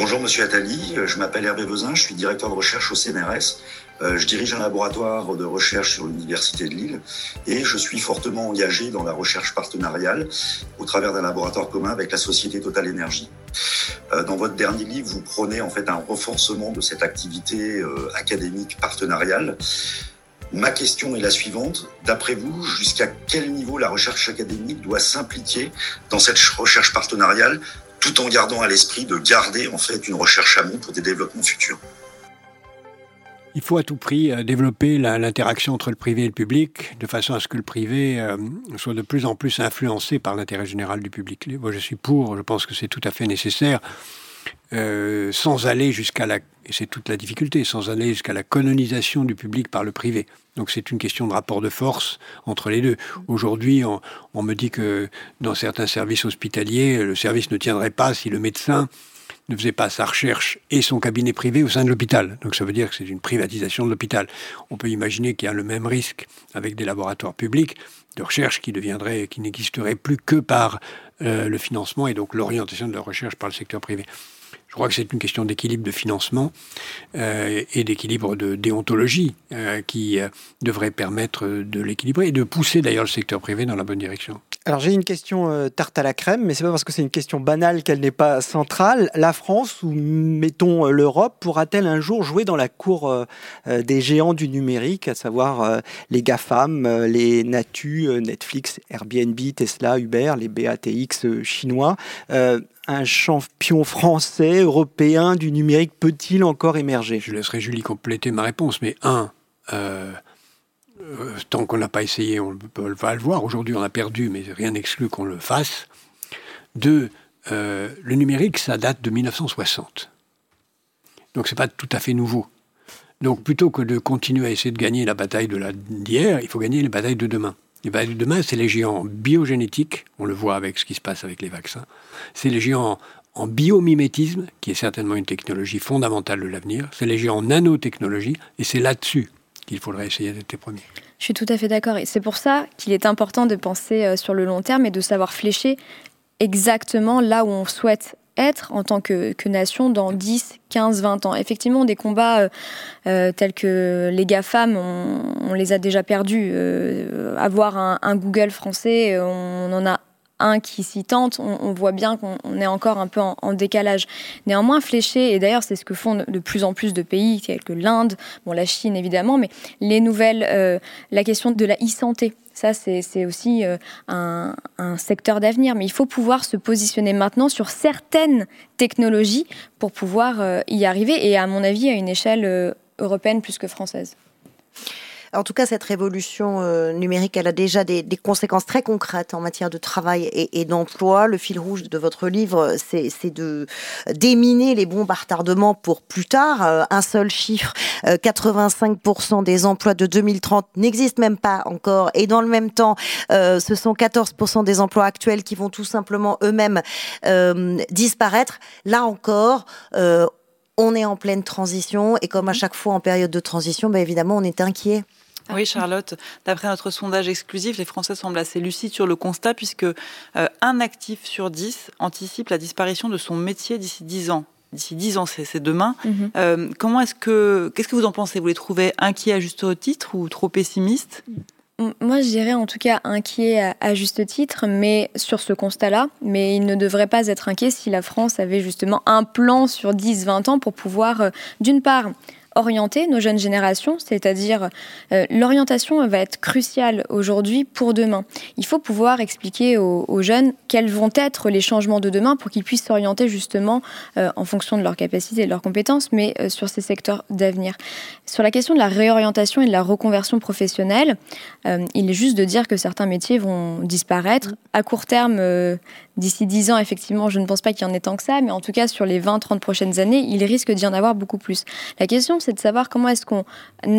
Bonjour Monsieur Attali, je m'appelle Hervé Vezin, je suis directeur de recherche au CNRS. Euh, je dirige un laboratoire de recherche sur l'Université de Lille et je suis fortement engagé dans la recherche partenariale au travers d'un laboratoire commun avec la société Total Energy. Euh, dans votre dernier livre, vous prenez en fait un renforcement de cette activité euh, académique partenariale. Ma question est la suivante. D'après vous, jusqu'à quel niveau la recherche académique doit s'impliquer dans cette recherche partenariale tout en gardant à l'esprit de garder en fait une recherche amont pour des développements futurs. Il faut à tout prix euh, développer l'interaction entre le privé et le public, de façon à ce que le privé euh, soit de plus en plus influencé par l'intérêt général du public. Moi, je suis pour, je pense que c'est tout à fait nécessaire. Euh, sans aller jusqu'à la, et c'est toute la difficulté, sans aller jusqu'à la colonisation du public par le privé. Donc c'est une question de rapport de force entre les deux. Aujourd'hui, on, me dit que dans certains services hospitaliers, le service ne tiendrait pas si le médecin ne faisait pas sa recherche et son cabinet privé au sein de l'hôpital. Donc ça veut dire que c'est une privatisation de l'hôpital. On peut imaginer qu'il y a le même risque avec des laboratoires publics de recherche qui deviendraient, qui n'existeraient plus que par euh, le financement et donc l'orientation de la recherche par le secteur privé. Je crois que c'est une question d'équilibre de financement euh, et d'équilibre de déontologie euh, qui euh, devrait permettre de l'équilibrer et de pousser d'ailleurs le secteur privé dans la bonne direction. Alors j'ai une question tarte à la crème, mais c'est pas parce que c'est une question banale qu'elle n'est pas centrale. La France ou mettons l'Europe pourra-t-elle un jour jouer dans la cour des géants du numérique, à savoir les GAFAM, les Natu, Netflix, Airbnb, Tesla, Uber, les BATX chinois un champion français, européen du numérique peut-il encore émerger? Je laisserai Julie compléter ma réponse, mais un, euh, tant qu'on n'a pas essayé, on va le voir. Aujourd'hui, on a perdu, mais rien n'exclut qu'on le fasse. Deux, euh, le numérique, ça date de 1960. Donc c'est pas tout à fait nouveau. Donc plutôt que de continuer à essayer de gagner la bataille d'hier, il faut gagner les batailles de demain. Batailles de demain, c'est les géants biogénétiques, on le voit avec ce qui se passe avec les vaccins. C'est les géants en biomimétisme, qui est certainement une technologie fondamentale de l'avenir. C'est les géants en nanotechnologie, et c'est là-dessus qu'il faudrait essayer d'être les premiers. Je suis tout à fait d'accord. Et c'est pour ça qu'il est important de penser euh, sur le long terme et de savoir flécher exactement là où on souhaite être en tant que, que, nation dans 10, 15, 20 ans. Effectivement, des combats euh, euh, tels que les GAFAM, on, les a déjà perdus. Euh, avoir un, un, Google français, on en a un qui s'y tente, on, voit bien qu'on est encore un peu en, décalage. Néanmoins, fléché, et d'ailleurs c'est ce que font de plus en plus de pays, tels que l'Inde, bon la Chine évidemment, mais les nouvelles, euh, la question de la e-santé. Ça, c'est aussi euh, un, secteur d'avenir. Mais il faut pouvoir se positionner maintenant sur certaines technologies pour pouvoir euh, y arriver, et à mon avis, à une échelle euh, européenne plus que française. En tout cas, cette révolution euh, numérique, elle a déjà des, des, conséquences très concrètes en matière de travail et, et d'emploi. Le fil rouge de votre livre, c'est de déminer les bombes à retardement pour plus tard. Euh, un seul chiffre, euh, 85% des emplois de 2030 n'existent même pas encore. Et dans le même temps, euh, ce sont 14% des emplois actuels qui vont tout simplement eux-mêmes euh, disparaître. Là encore, on est en pleine transition et comme à chaque fois en période de transition, ben évidemment, on est inquiet. Oui, Charlotte, d'après notre sondage exclusif, les Français semblent assez lucides sur le constat puisque euh, un actif sur dix anticipe la disparition de son métier d'ici dix ans. D'ici dix ans, c'est demain. Mm -hmm. euh, comment est-ce que, qu'est-ce que vous en pensez? Vous les trouvez inquiets à juste titre ou trop pessimistes? Moi, je dirais en tout cas inquiet à, à juste titre, mais sur ce constat-là. Mais il ne devrait pas être inquiet si la France avait justement un plan sur 10-20 ans pour pouvoir, euh, d'une part, orienter nos jeunes générations, c'est-à-dire euh, l'orientation va être cruciale aujourd'hui pour demain. Il faut pouvoir expliquer aux, jeunes quels vont être les changements de demain pour qu'ils puissent s'orienter justement euh, en fonction de leurs capacités et de leurs compétences, mais euh, sur ces secteurs d'avenir. Sur la question de la réorientation et de la reconversion professionnelle, il est juste de dire que certains métiers vont disparaître. À court terme, d'ici 10 ans, effectivement, je ne pense pas qu'il y en ait tant que ça, mais en tout cas, sur les 20-30 prochaines années, il risque d'y en avoir beaucoup plus. La question, c'est de savoir comment est-ce qu'on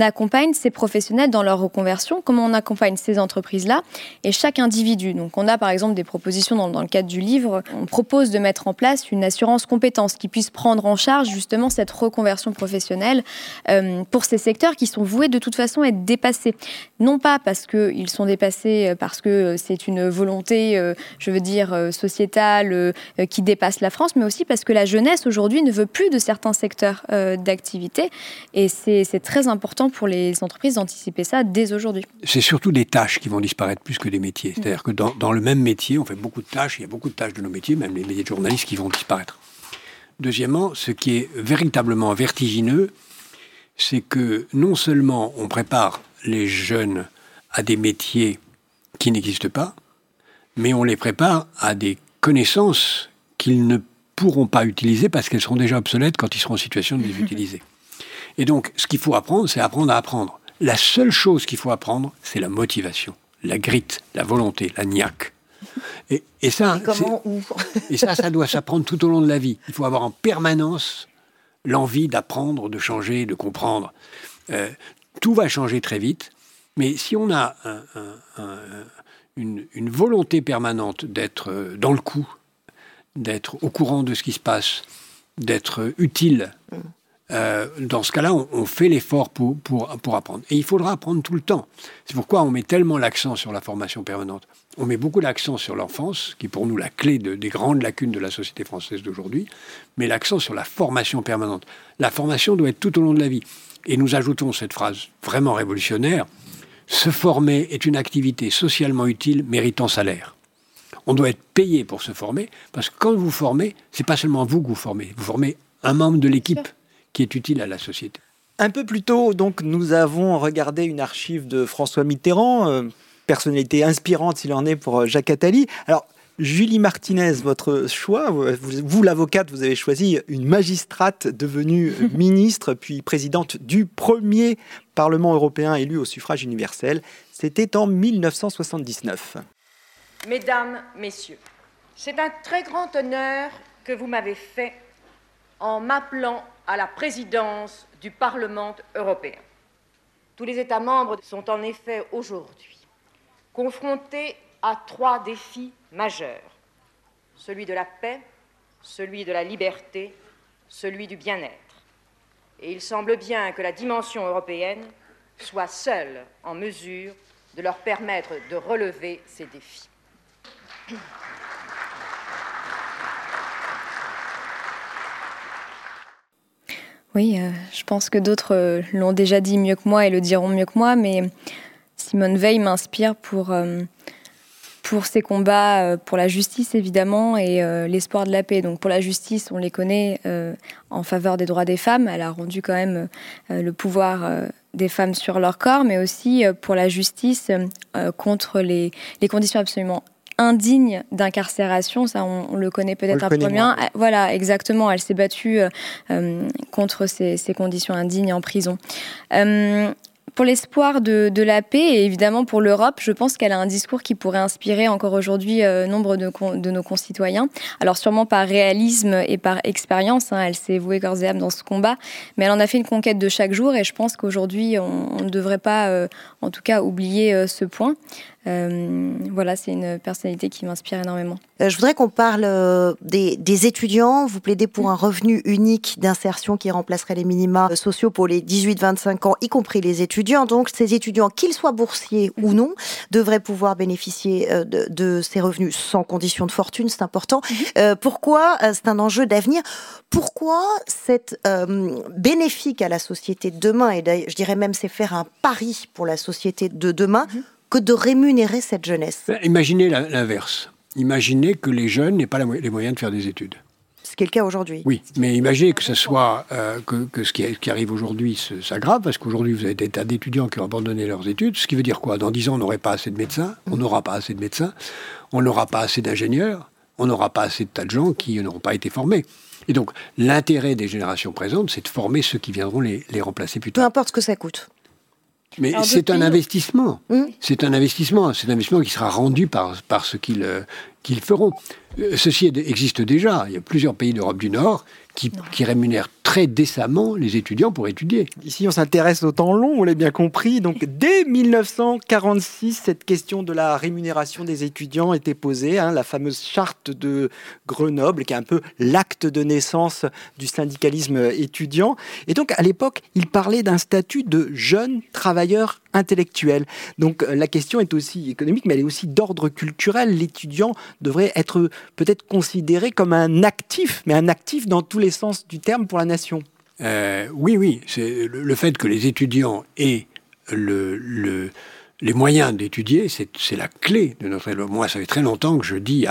accompagne ces professionnels dans leur reconversion, comment on accompagne ces entreprises-là et chaque individu. Donc, on a par exemple des propositions dans, le cadre du livre. On propose de mettre en place une assurance compétence qui puisse prendre en charge justement cette reconversion professionnelle euh, pour ces secteurs qui sont voués de toute façon à être dépassés. Non pas parce qu'ils sont dépassés, parce que c'est une volonté, euh, je veux dire, euh, sociétale euh, qui dépasse la France, mais aussi parce que la jeunesse aujourd'hui ne veut plus de certains secteurs euh, d'activité. Et c'est très important pour les entreprises d'anticiper ça dès aujourd'hui. C'est surtout des tâches qui vont disparaître plus que des métiers. C'est-à-dire que dans, dans, le même métier, on fait beaucoup de tâches, il y a beaucoup de tâches de nos métiers, même les métiers de journalistes qui vont disparaître. Deuxièmement, ce qui est véritablement vertigineux, c'est que non seulement on prépare les jeunes à des métiers qui n'existent pas, mais on les prépare à des connaissances qu'ils ne pourront pas utiliser parce qu'elles seront déjà obsolètes quand ils seront en situation de les utiliser. Et donc, ce qu'il faut apprendre, c'est apprendre à apprendre. La seule chose qu'il faut apprendre, c'est la motivation, la grite, la volonté, la niaque. Et, et ça, Comment où et ça, ça doit s'apprendre tout au long de la vie. Il faut avoir en permanence l'envie d'apprendre, de changer, de comprendre. Euh, tout va changer très vite, mais si on a un- un- un- une, une volonté permanente d'être euh, dans le coup, d'être au courant de ce qui se passe, d'être utile, euh, dans ce cas-là, on, fait l'effort pour, pour, apprendre. Et il faudra apprendre tout le temps. C'est pourquoi on met tellement l'accent sur la formation permanente. On met beaucoup l'accent sur l'enfance, qui est pour nous la clé de- des grandes lacunes de la société française d'aujourd'hui, mais l'accent sur la formation permanente. La formation doit être tout au long de la vie. Et nous ajoutons cette phrase vraiment révolutionnaire, se former est une activité socialement utile méritant salaire. On doit être payé pour se former, parce que quand vous formez, c'est pas seulement vous que vous formez, vous formez un membre de l'équipe qui est utile à la société. Un peu plus tôt, donc, nous avons regardé une archive de François Mitterrand, euh, personnalité inspirante s'il en est pour euh, Jacques Attali. Alors, Julie Martinez, votre choix, vous, vous, l'avocate, vous avez choisi une magistrate devenue ministre puis présidente du premier Parlement européen élu au suffrage universel. C'était en 1979. Mesdames, Messieurs, c'est un très grand honneur que vous m'avez fait en m'appelant à la présidence du Parlement européen. Tous les États membres sont en effet aujourd'hui confrontés à trois défis majeurs. Celui de la paix, celui de la liberté, celui du bien-être. Et il semble bien que la dimension européenne soit seule en mesure de leur permettre de relever ces défis. Oui, euh, je pense que d'autres euh, l'ont déjà dit mieux que moi et le diront mieux que moi, mais Simone Veil m'inspire pour, euh, ses combats pour la justice, évidemment, et l'espoir de la paix. Donc pour la justice, on les connaît en faveur des droits des femmes. Elle a rendu quand même le pouvoir des femmes sur leur corps, mais aussi pour la justice contre les, les conditions absolument indignes d'incarcération, ça on, on le connaît peut-être un peu bien. moins. Euh, Voilà, exactement. Elle s'est battue euh, euh, contre ces, ces conditions indignes en prison. Euh, pour l'espoir de, de la paix et évidemment pour l'Europe, je pense qu'elle a un discours qui pourrait inspirer encore aujourd'hui euh, nombre de, con- de nos concitoyens. Alors sûrement par réalisme et par expérience, hein, elle s'est vouée corps et âme dans ce combat, mais elle en a fait une conquête de chaque jour et je pense qu'aujourd'hui on, on ne devrait pas, euh, en tout cas, oublier euh, ce point. Euh, voilà, c'est une personnalité qui m'inspire énormément. Euh, Je voudrais qu'on parle euh, des, des étudiants. Vous plaidez pour un revenu unique d'insertion qui remplacerait les minima sociaux pour les 18-25 ans, y compris les étudiants. Donc, ces étudiants, qu'ils soient boursiers ou non, devraient pouvoir bénéficier de, de ces revenus sans condition de fortune. C'est important. Euh, pourquoi C'est un enjeu d'avenir. Pourquoi c'est bénéfique à la société de demain Et je dirais même, c'est faire un pari pour la société de demain que de rémunérer cette jeunesse. Ben, Imaginez l'inverse. Imaginez que les jeunes n'aient pas la les moyens de faire des études. Ce qui est le cas aujourd'hui. Oui, mais imaginez que ce soit euh, que, que ce qui, qui arrive aujourd'hui s'aggrave, parce qu'aujourd'hui vous avez des tas d'étudiants qui ont abandonné leurs études, ce qui veut dire quoi? Dans 10 ans, on n'aurait pas assez de médecins, on n'aura pas assez de médecins, on n'aura pas assez d'ingénieurs, on n'aura pas assez de tas de gens qui n'auront pas été formés. Et donc, l'intérêt des générations présentes, c'est de former ceux qui viendront les, les remplacer plus Peu tard. importe ce que ça coûte. Mais c'est un investissement. Mm. C'est un investissement. C'est un investissement qui sera rendu par, par ce qu'ils euh, qu'ils feront. Euh, Ceci existe déjà. Il y a plusieurs pays d'Europe du Nord qui, qui rémunèrent très décemment les étudiants pour étudier. Ici, on s'intéresse au temps long, on l'a bien compris. Donc, dès 1946, cette question de la rémunération des étudiants était posée. hein, la fameuse charte de Grenoble, qui est un peu l'acte de naissance du syndicalisme étudiant. Et donc, à l'époque, il parlait d'un statut de jeune travailleur intellectuel. Donc, euh, la question est aussi économique, mais elle est aussi d'ordre culturel. L'étudiant devrait être peut-être considéré comme un actif, mais un actif dans tous les sens du terme pour la nation. Euh, oui, oui. Le, fait que les étudiants aient le, le- les moyens d'étudier, c'est la clé de notre élo- Moi, ça fait très longtemps que je dis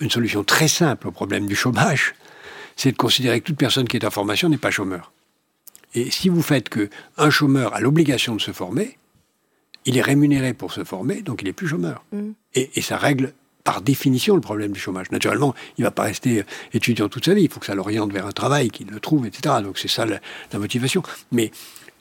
une solution très simple au problème du chômage, c'est de considérer que toute personne qui est en formation n'est pas chômeur. Et si vous faites que un chômeur a l'obligation de se former, il est rémunéré pour se former, donc il est plus chômeur. Mm. Et, et ça règle par définition le problème du chômage. Naturellement, il ne va pas rester étudiant toute sa vie, il faut que ça l'oriente vers un travail, qu'il le trouve, etc. Donc c'est ça la, la motivation. Mais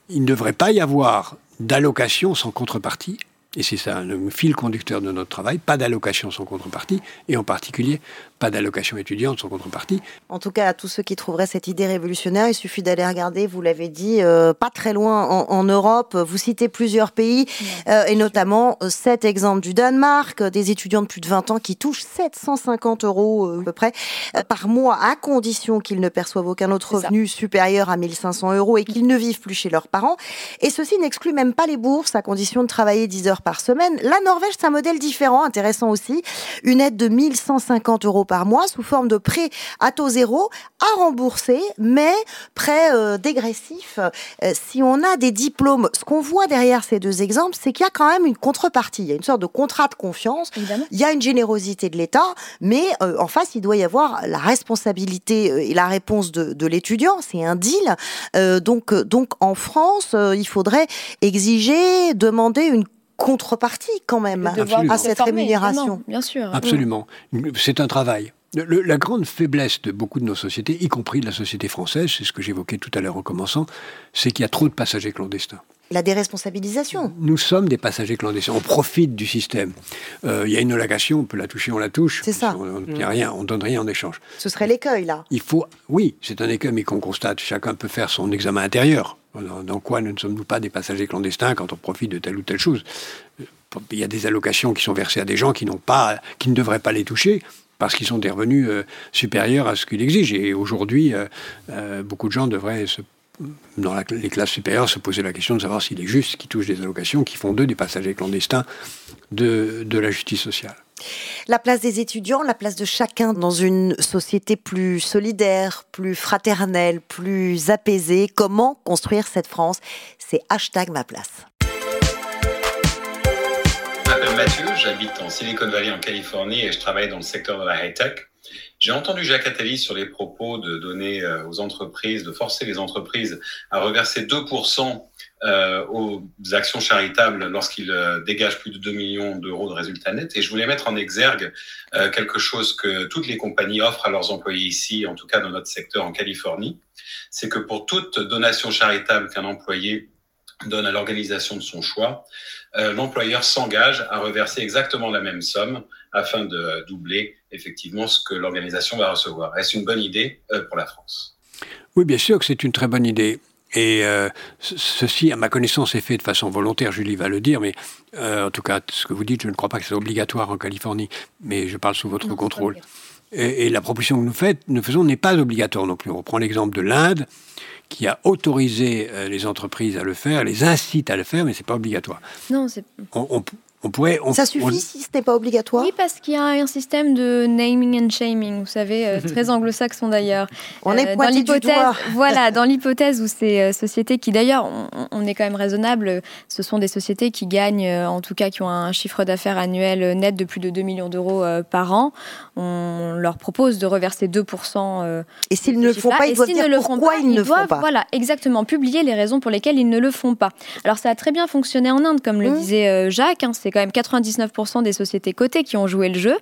il ne devrait pas y avoir d'allocation sans contrepartie Et c'est ça le fil conducteur de notre travail, pas d'allocation sans contrepartie, et en particulier pas d'allocation étudiante sans contrepartie. En tout cas, à tous ceux qui trouveraient cette idée révolutionnaire, il suffit d'aller regarder, vous l'avez dit, euh, pas très loin en, Europe, vous citez plusieurs pays, euh, et notamment euh, cet exemple du Danemark, des étudiants de plus de 20 ans qui touchent 750 euros à peu près par mois, à condition qu'ils ne perçoivent aucun autre revenu supérieur à 1500 euros et qu'ils ne vivent plus chez leurs parents. Et ceci n'exclut même pas les bourses, à condition de travailler 10 heures par semaine. La Norvège, c'est un modèle différent, intéressant aussi. Une aide de 1150 euros par mois sous forme de prêt à taux zéro à rembourser, mais prêt euh, dégressif. Euh, si on a des diplômes, ce qu'on voit derrière ces deux exemples, c'est qu'il y a quand même une contrepartie. Il y a une sorte de contrat de confiance. Il y a une générosité de l'État, mais euh, en face, il doit y avoir la responsabilité et la réponse de, de l'étudiant. C'est un deal. donc, donc, en France, il faudrait exiger, demander une contrepartie quand même à cette rémunération. Bien sûr. Absolument. C'est un travail. la grande faiblesse de beaucoup de nos sociétés, y compris de la société française, c'est ce que j'évoquais tout à l'heure en commençant, c'est qu'il y a trop de passagers clandestins. La déresponsabilisation. Nous sommes des passagers clandestins. On profite du système. Euh, il y a une allocation, on peut la toucher, on la touche. C'est ça. On ne rien, on donne rien en échange. Ce serait l'écueil, là. Il faut, oui, c'est un écueil, mais qu'on constate. Chacun peut faire son examen intérieur. Dans quoi ne sommes-nous pas des passagers clandestins quand on profite de telle ou telle chose? Il y a des allocations qui sont versées à des gens qui, n'ont pas, qui ne devraient pas les toucher parce qu'ils sont des revenus euh, supérieurs à ce qu'il exige. Et aujourd'hui, euh, euh, beaucoup de gens devraient, dans les classes supérieures, se poser la question de savoir s'il est juste qu'ils touchent des allocations qui font d'eux des passagers clandestins de, de la justice sociale. La place des étudiants, la place de chacun dans une société plus solidaire, plus fraternelle, plus apaisée. Comment construire cette France? C'est hashtag ma place. Mathieu, j'habite en Silicon Valley en Californie et je travaille dans le secteur de la high-tech. J'ai entendu Jacques Attali sur les propos de donner euh, aux entreprises, de forcer les entreprises à reverser 2% euh, aux actions charitables lorsqu'ils euh, dégagent plus de 2 millions d'euros de résultats nets. Et je voulais mettre en exergue quelque chose que toutes les compagnies offrent à leurs employés ici, en tout cas dans notre secteur en Californie. C'est que pour toute donation charitable qu'un employé donne à l'organisation de son choix, l'employeur s'engage à reverser exactement la même somme afin de doubler effectivement ce que l'organisation va recevoir. Est-ce une bonne idée euh, pour la France? Oui, bien sûr que c'est une très bonne idée. Et euh, ceci, à ma connaissance, est fait de façon volontaire, Julie va le dire, mais euh, en tout cas, ce que vous dites, je ne crois pas que c'est obligatoire en Californie, mais je parle sous votre contrôle. Et, la proposition que nous, faites, nous faisons n'est pas obligatoire non plus. On prend l'exemple de l'Inde, qui a autorisé les entreprises à le faire, les incite à le faire, mais ce n'est pas obligatoire. Non, ça suffit si ce n'est pas obligatoire? Oui, parce qu'il y a un système de naming and shaming, vous savez, euh, très anglo-saxon d'ailleurs. On est euh, dans l'hypothèse, voilà, dans l'hypothèse où ces euh, sociétés qui d'ailleurs, on, est quand même raisonnable, ce sont des sociétés qui gagnent, en tout cas qui ont un chiffre d'affaires annuel net de plus de 2 millions d'euros par an. On leur propose de reverser 2%. Et s'ils ne le font pas, ils doivent dire pourquoi ils ne le font pas. Voilà, exactement, publier les raisons pour lesquelles ils ne le font pas. Alors ça a très bien fonctionné en Inde, comme le mmh. disait Jacques. Hein, c'est quand même 99% des sociétés cotées qui ont joué le jeu.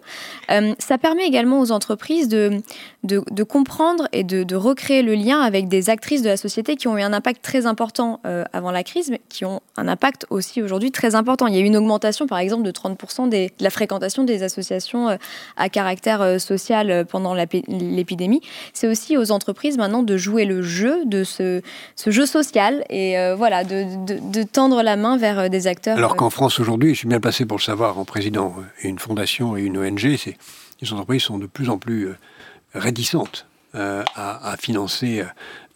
Euh, ça permet également aux entreprises de, de, comprendre et de, recréer le lien avec des actrices de la société qui ont eu un impact très important euh, avant la crise, mais qui ont un impact aussi aujourd'hui très important. Il y a eu une augmentation, par exemple, de 30% des, de la fréquentation des associations euh, à caractère social pendant l'épidémie. C'est aussi aux entreprises maintenant de jouer le jeu, de ce, ce jeu social et voilà, de, de, tendre la main vers des acteurs. Alors qu'en France aujourd'hui, je suis bien passé pour le savoir en président et une fondation et une ONG, c'est les entreprises sont de plus en plus euh, réticentes euh, à, financer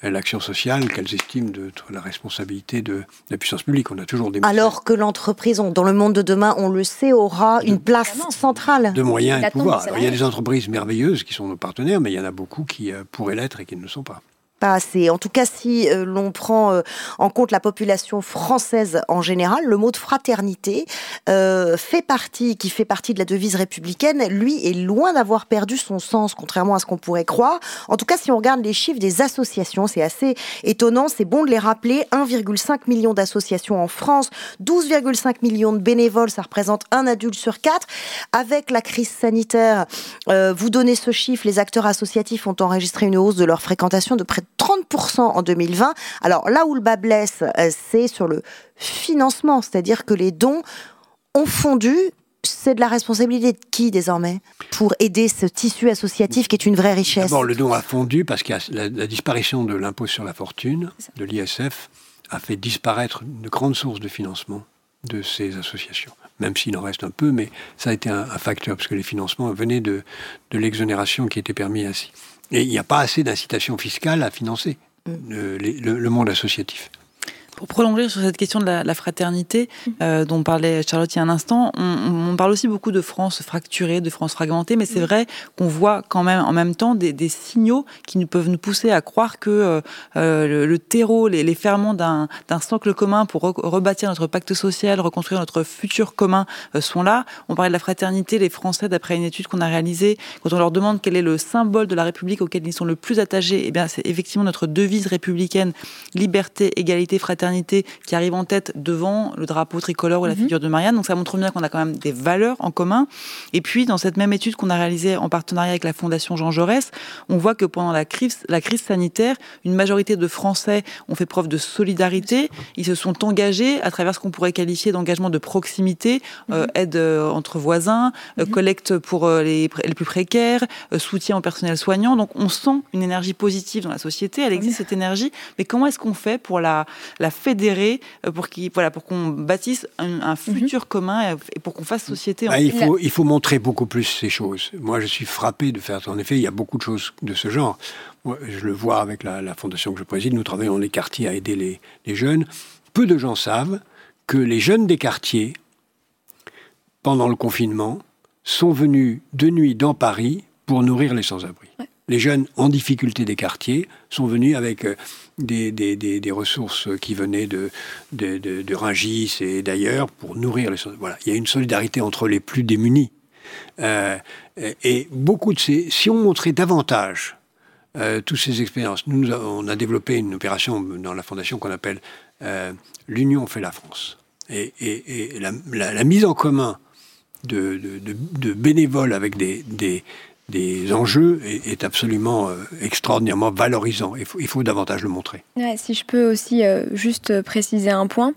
euh, l'action sociale qu'elles estiment de la responsabilité de, la puissance publique. On a toujours des alors que l'entreprise, dans le monde de demain, on le sait, aura une place centrale. De moyens et de pouvoir. il y a des entreprises merveilleuses qui sont nos partenaires, mais il y en a beaucoup qui pourraient l'être et qui ne le sont pas En tout cas, si euh, l'on prend euh, en compte la population française en général, le mot de fraternité euh, fait partie, qui fait partie de la devise républicaine, lui est loin d'avoir perdu son sens, contrairement à ce qu'on pourrait croire. En tout cas, si on regarde les chiffres des associations, c'est assez étonnant. C'est bon de les rappeler. 1,5 million d'associations en France, 12,5 millions de bénévoles, ça représente un adulte sur quatre. Avec la crise sanitaire, vous donnez ce chiffre, les acteurs associatifs ont enregistré une hausse de leur fréquentation de près de 30% en 2020. Alors là où le bas blesse, euh, c'est sur le financement, c'est-à-dire que les dons ont fondu. C'est de la responsabilité de qui désormais pour aider ce tissu associatif qui est une vraie richesse? D'abord, le don a fondu parce que la, disparition de l'impôt sur la fortune, de l'ISF, a fait disparaître une grande source de financement de ces associations. Même s'il en reste un peu, mais ça a été un, facteur, parce que les financements venaient de, de l'exonération qui était permis ainsi. Et il n'y a pas assez d'incitation fiscale à financer le, le- le monde associatif. Pour prolonger sur cette question de la, la fraternité euh, dont parlait Charlotte il y a un instant, on, on parle aussi beaucoup de France fracturée, de France fragmentée, mais c'est vrai qu'on voit quand même en même temps des, des signaux qui nous peuvent nous pousser à croire que euh, euh, le, le terreau, les, les ferments d'un d'un socle commun pour re- rebâtir notre pacte social, reconstruire notre futur commun euh, sont là. On parlait de la fraternité, les Français, d'après une étude qu'on a réalisée, quand on leur demande quel est le symbole de la République auquel ils sont le plus attachés, eh bien c'est effectivement notre devise républicaine, liberté, égalité, fraternité, qui arrive en tête devant le drapeau tricolore ou la figure de Marianne. Donc ça montre bien qu'on a quand même des valeurs en commun. Et puis dans cette même étude qu'on a réalisée en partenariat avec la Fondation Jean Jaurès, on voit que pendant la crise, la crise sanitaire, une majorité de Français ont fait preuve de solidarité. Ils se sont engagés à travers ce qu'on pourrait qualifier d'engagement de proximité, euh, aide euh, entre voisins, euh, collecte pour les, plus précaires, soutien au personnel soignant. Donc on sent une énergie positive dans la société. Elle existe cette énergie, mais comment est-ce qu'on fait pour la, la fédérer, euh, pour qu'il voilà, pour qu'on bâtisse un, un futur commun et- pour qu'on fasse société. en Bah, il, faut, il faut montrer beaucoup plus ces choses. Moi, je suis frappé de faire. En effet, il y a beaucoup de choses de ce genre. Moi, je le vois avec la, la fondation que je préside. Nous travaillons dans les quartiers à aider les, les jeunes. Peu de gens savent que les jeunes des quartiers, pendant le confinement, sont venus de nuit dans Paris pour nourrir les sans-abri. Les jeunes en difficulté des quartiers sont venus avec euh, des, des- des- ressources qui venaient de, de, de, et d'ailleurs pour nourrir les Voilà, il y a une solidarité entre les plus démunis. Euh, et beaucoup de ces... Si on montrait davantage euh, toutes ces expériences, nous, on a développé une opération dans la fondation qu'on appelle euh, L'Union fait la France. Et, et- la, mise en commun de, de- bénévoles avec des, des enjeux est, absolument euh, extraordinairement valorisant. Il faut, davantage le montrer. Si je peux aussi euh, juste préciser un point.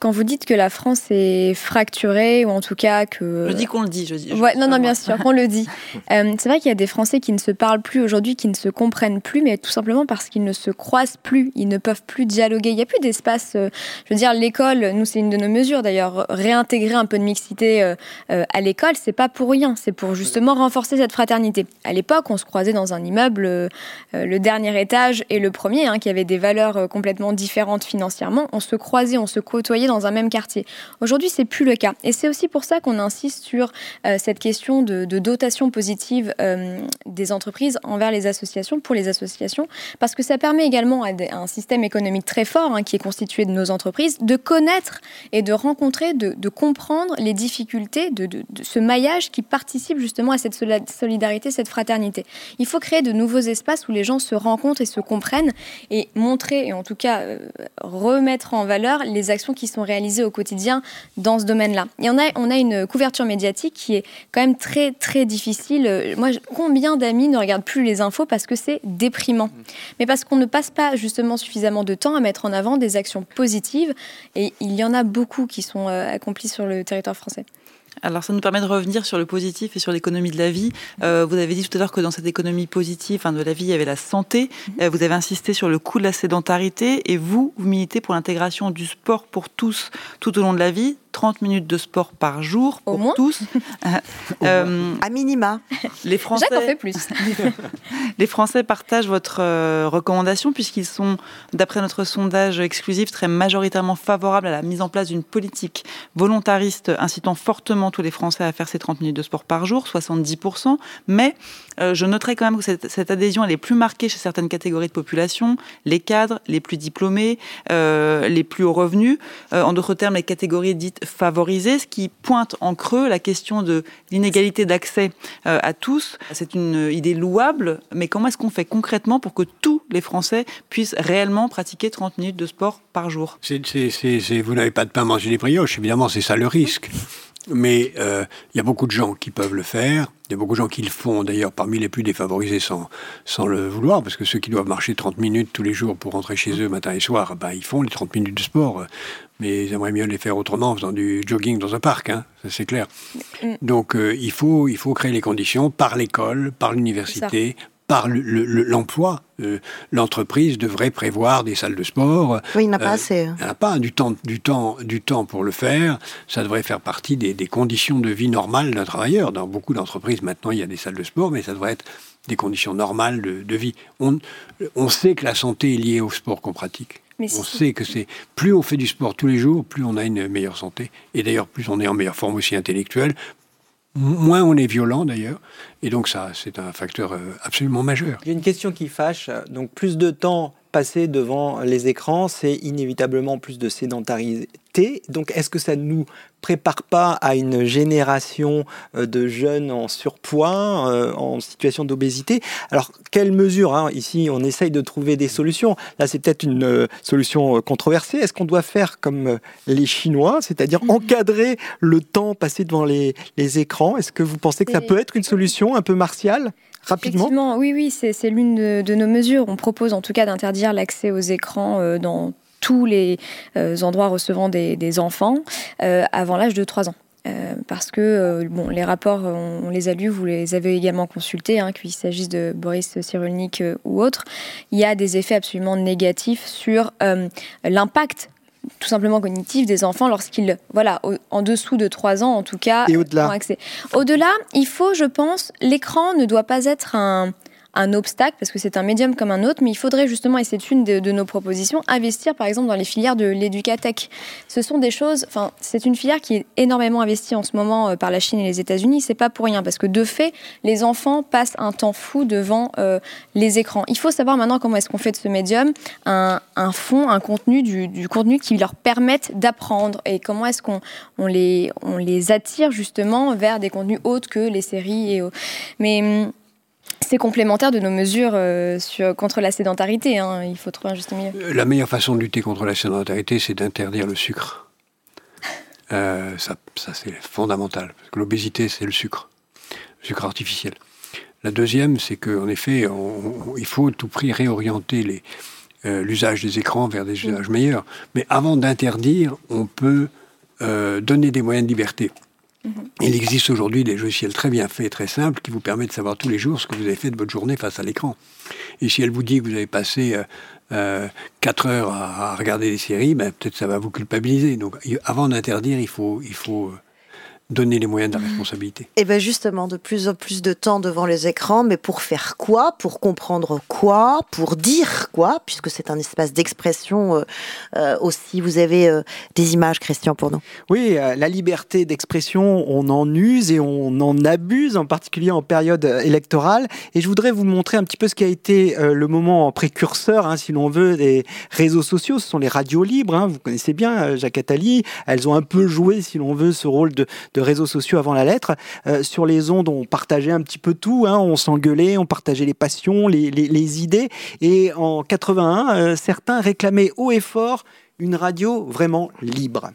Quand vous dites que la France est fracturée, ou en tout cas que... Je dis qu'on le dit. Je dis, je- Ouais, non, non, bien sûr, qu'on le dit. Euh, c'est vrai qu'il y a des Français qui ne se parlent plus aujourd'hui, qui ne se comprennent plus, mais tout simplement parce qu'ils ne se croisent plus, ils ne peuvent plus dialoguer. Il n'y a plus d'espace. euh, je veux dire, l'école, nous, c'est une de nos mesures d'ailleurs, réintégrer un peu de mixité euh, à l'école, c'est pas pour rien, c'est pour justement renforcer cette fraternité. À l'époque, on se croisait dans un immeuble, le dernier étage et le premier, hein, qui avait des valeurs complètement différentes financièrement. On se croisait, on se côtoyait dans un même quartier. Aujourd'hui, c'est plus le cas. Et c'est aussi pour ça qu'on insiste sur euh, cette question de, dotation positive euh, des entreprises envers les associations, pour les associations, parce que ça permet également à, un système économique très fort, hein, qui est constitué de nos entreprises, de connaître et de rencontrer, de, comprendre les difficultés de, ce maillage qui participe justement à cette solidarité, cette fraternité. Il faut créer de nouveaux espaces où les gens se rencontrent et se comprennent et montrer, et en tout cas euh, remettre en valeur les actions qui sont réalisées au quotidien dans ce domaine-là. Et on a, on a une couverture médiatique qui est quand même très, très difficile. Moi, combien d'amis ne regardent plus les infos parce que c'est déprimant? Mais parce qu'on ne passe pas justement suffisamment de temps à mettre en avant des actions positives. Et il y en a beaucoup qui sont euh, accomplies sur le territoire français. Alors ça nous permet de revenir sur le positif et sur l'économie de la vie. Euh, vous avez dit tout à l'heure que dans cette économie positive enfin, de la vie, il y avait la santé. Euh, vous avez insisté sur le coût de la sédentarité et vous, vous militez pour l'intégration du sport pour tous tout au long de la vie. 30 minutes de sport par jour Au pour moins. tous. Euh, À minima. les Français, Jacques en fait plus. les Français partagent votre euh, recommandation puisqu'ils sont, d'après notre sondage exclusif, très majoritairement favorables à la mise en place d'une politique volontariste incitant fortement tous les Français à faire ces 30 minutes de sport par jour, 70%. Mais euh, je noterai quand même que cette, adhésion elle est plus marquée chez certaines catégories de population, les cadres, les plus diplômés, euh, les plus hauts revenus, euh, en d'autres termes les catégories dites favorisées, ce qui pointe en creux la question de l'inégalité d'accès à tous. C'est une idée louable, mais comment est-ce qu'on fait concrètement pour que tous les Français puissent réellement pratiquer 30 minutes de sport par jour? Vous n'avez pas de pain manger des brioches, évidemment, c'est ça le risque. Mais euh, il y a beaucoup de gens qui peuvent le faire. Il y a beaucoup de gens qui le font, d'ailleurs, parmi les plus défavorisés sans, sans le vouloir, parce que ceux qui doivent marcher 30 minutes tous les jours pour rentrer chez eux matin et soir, bah, ils font les 30 minutes de sport. Mais ils aimeraient mieux les faire autrement, en faisant du jogging dans un parc, hein, ça c'est clair. Mm. Donc euh, il, faut, il faut créer les conditions par l'école, par l'université, par l'emploi. Euh, l'entreprise devrait prévoir des salles de sport. Oui, il n'a pas euh, assez. Il n'a pas du temps, du, temps, du temps pour le faire. Ça devrait faire partie des, conditions de vie normales d'un travailleur. Dans beaucoup d'entreprises, maintenant, il y a des salles de sport, mais ça devrait être des conditions normales de, vie. On, on sait que la santé est liée au sport qu'on pratique. on sait que c'est plus on fait du sport tous les jours, plus on a une meilleure santé. Et d'ailleurs, plus on est en meilleure forme aussi intellectuelle, moins on est violent d'ailleurs. Et donc ça, c'est un facteur euh, absolument majeur. Il y a une question qui fâche. Donc plus de temps passé devant les écrans, c'est inévitablement plus de sédentarité. Donc est-ce que ça ne nous prépare pas à une génération euh, de jeunes en surpoids, euh, en situation d'obésité? Alors quelles mesures hein Ici, on essaye de trouver des solutions. Là, c'est peut-être une euh, solution controversée. Est-ce qu'on doit faire comme les Chinois, c'est-à-dire mhm. encadrer le temps passé devant les, les écrans? Est-ce que vous pensez que ça peut être une solution un peu martiale? Rapidement oui, oui, c'est l'une de, nos mesures. On propose en tout cas d'interdire l'accès aux écrans euh, dans tous les euh, endroits recevant des, enfants euh, avant l'âge de 3 ans. parce que bon, les rapports, on, les a lus, vous les avez également consultés, hein, qu'il s'agisse de Boris Cyrulnik ou autre, il y a des effets absolument négatifs sur l'impact tout simplement cognitif des enfants lorsqu'ils, voilà, en dessous de 3 ans en tout cas, Et au-delà. accès. Au-delà, il faut, je pense, l'écran ne doit pas être un, un obstacle parce que c'est un médium comme un autre, mais il faudrait justement, et c'est une de, nos propositions, investir par exemple dans les filières de l'éducatech. Ce sont des choses, enfin, c'est une filière qui est énormément investie en ce moment euh, par la Chine et les États-Unis. C'est pas pour rien parce que de fait, les enfants passent un temps fou devant euh, les écrans. Il faut savoir maintenant comment est-ce qu'on fait de ce médium un, fond, un contenu, du, contenu qui leur permette d'apprendre et comment est-ce qu'on on les, on les attire justement vers des contenus autres que les séries et mais hum, c'est complémentaire de nos mesures euh, sur, contre la sédentarité. Hein. Il faut trouver un juste milieu. Euh, la meilleure façon de lutter contre la sédentarité, c'est d'interdire le sucre. Euh, ça, c'est fondamental. Parce que l'obésité, c'est le sucre. Le sucre artificiel. La deuxième, c'est qu'en effet, il faut à tout prix réorienter l'usage des écrans vers des mm. usages meilleurs. Mais avant d'interdire, on peut donner des moyens de liberté. Mhm. Il existe aujourd'hui des logiciels très bien faits, très simples, qui vous permettent de savoir tous les jours ce que vous avez fait de votre journée face à l'écran. Et si elle vous dit que vous avez passé euh, euh, 4 heures à, regarder des séries, ben, peut-être ça va vous culpabiliser. Donc avant d'interdire, il faut, il faut euh, donner les moyens de la responsabilité. Et bien justement, de plus en plus de temps devant les écrans, mais pour faire quoi? Pour comprendre quoi? Pour dire quoi? Puisque c'est un espace d'expression euh, euh, aussi. Vous avez euh, des images, Christian, pour nous Oui, la liberté d'expression, on en use et on en abuse, en particulier en période électorale. Et je voudrais vous montrer un petit peu ce qui a été le moment précurseur, hein, si l'on veut, des réseaux sociaux. Ce sont les radios libres. Hein. Vous connaissez bien Jacques Attali. Elles ont un peu joué, si l'on veut, ce rôle de réseaux sociaux avant la lettre. Euh, sur les ondes, on partageait un petit peu tout, hein. on s'engueulait, on partageait les passions, les, idées. Et en 81, euh, certains réclamaient haut et fort une radio vraiment libre.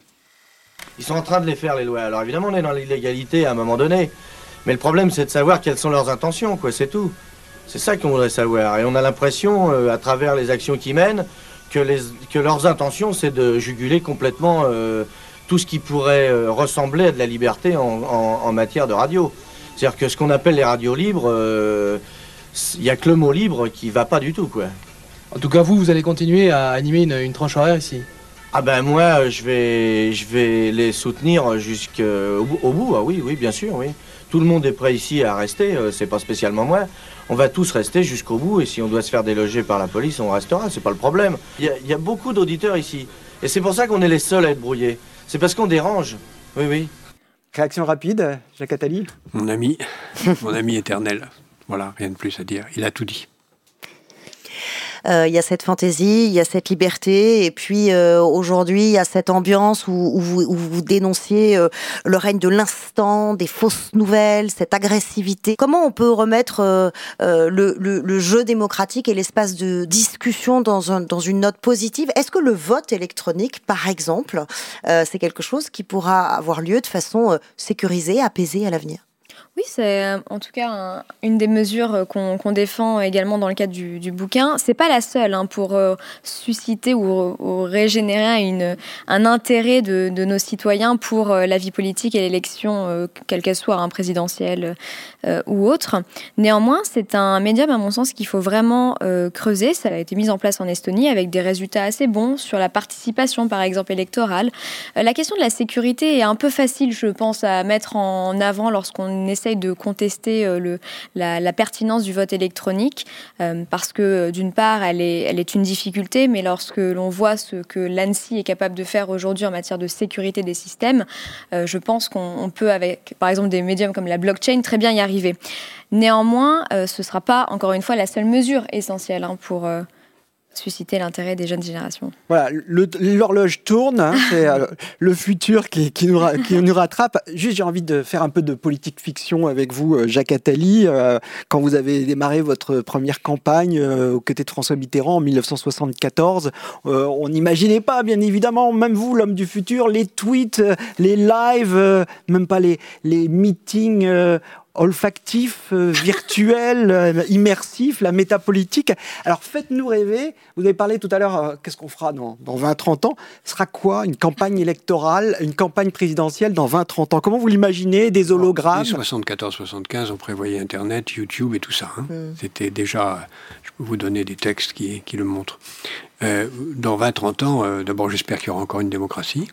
Ils sont en train de les faire, les lois. Alors évidemment, on est dans l'illégalité à un moment donné. Mais le problème, c'est de savoir quelles sont leurs intentions, quoi, c'est tout. C'est ça qu'on voudrait savoir. Et on a l'impression, euh, à travers les actions qu'ils mènent, que, leurs intentions, c'est de juguler complètement tout ce qui pourrait euh, ressembler à de la liberté en, matière de radio. C'est-à-dire que ce qu'on appelle les radios libres, il euh, n'y a que le mot libre qui va pas du tout, quoi. En tout cas, vous, vous allez continuer à animer une, tranche horaire ici Ah ben moi, je vais, je vais les soutenir jusqu'au au bout. Ah oui, oui, bien sûr, oui. Tout le monde est prêt ici à rester, euh, c'est pas spécialement moi. On va tous rester jusqu'au bout et si on doit se faire déloger par la police, on restera, c'est pas le problème. Il y, y, a beaucoup d'auditeurs ici et c'est pour ça qu'on est les seuls à être brouillés. C'est parce qu'on dérange. Oui, oui. Réaction rapide, Jacques Attali? Mon ami, mon ami éternel. Voilà, rien de plus à dire. Il a tout dit. Il y a cette fantaisie, il y a cette liberté, et puis aujourd'hui, il y a cette ambiance où, vous, dénonciez le règne de l'instant, des fausses nouvelles, cette agressivité. Comment on peut remettre le, le, jeu démocratique et l'espace de discussion dans, un, dans une note positive? Est-ce que le vote électronique, par exemple, c'est quelque chose qui pourra avoir lieu de façon sécurisée, apaisée à l'avenir? Oui, c'est euh, en tout cas une des mesures euh, qu'on défend également dans le cadre du, du bouquin. C'est pas la seule hein, pour euh, susciter ou, régénérer un intérêt de, nos citoyens pour la vie politique et l'élection, quelle qu'elle soit, hein, présidentielle ou autre. Néanmoins, c'est un médium, à mon sens, qu'il faut vraiment creuser. Ça a été mis en place en Estonie avec des résultats assez bons sur la participation, par exemple, électorale. la question de la sécurité est un peu facile, je pense, à mettre en avant lorsqu'on essaie de contester euh, la, pertinence du vote électronique euh, parce que d'une part, elle est, elle est une difficulté, mais lorsque l'on voit ce que l'ANSI est capable de faire aujourd'hui en matière de sécurité des systèmes, euh, je pense qu'on peut, avec par exemple des médiums comme la blockchain, très bien y arriver. Néanmoins, ce ne sera pas, encore une fois, la seule mesure essentielle hein, pour susciter l'intérêt des jeunes générations. Voilà, l'horloge tourne, hein, c'est euh, le futur qui, qui, nous, qui, nous, rattrape. Juste, j'ai envie de faire un peu de politique fiction avec vous, euh, Jacques Attali. Euh, quand vous avez démarré votre première campagne aux côtés de François Mitterrand en 1974, on n'imaginait pas, bien évidemment, même vous, l'homme du futur, les tweets, les lives, même pas les, les meetings olfactif, euh, virtuel, euh, immersif, la métapolitique. Alors faites-nous rêver. Vous avez parlé tout à l'heure, euh, qu'est-ce qu'on fera dans, dans 20-30 ans? Ce sera quoi? Une campagne électorale, une campagne présidentielle dans 20-30 ans? Comment vous l'imaginez Des hologrammes? 74-75, on prévoyait Internet, YouTube et tout ça. Hein. Hmm. C'était déjà, je peux vous donner des textes qui, qui le montrent. dans 20-30 ans, d'abord j'espère qu'il y aura encore une démocratie.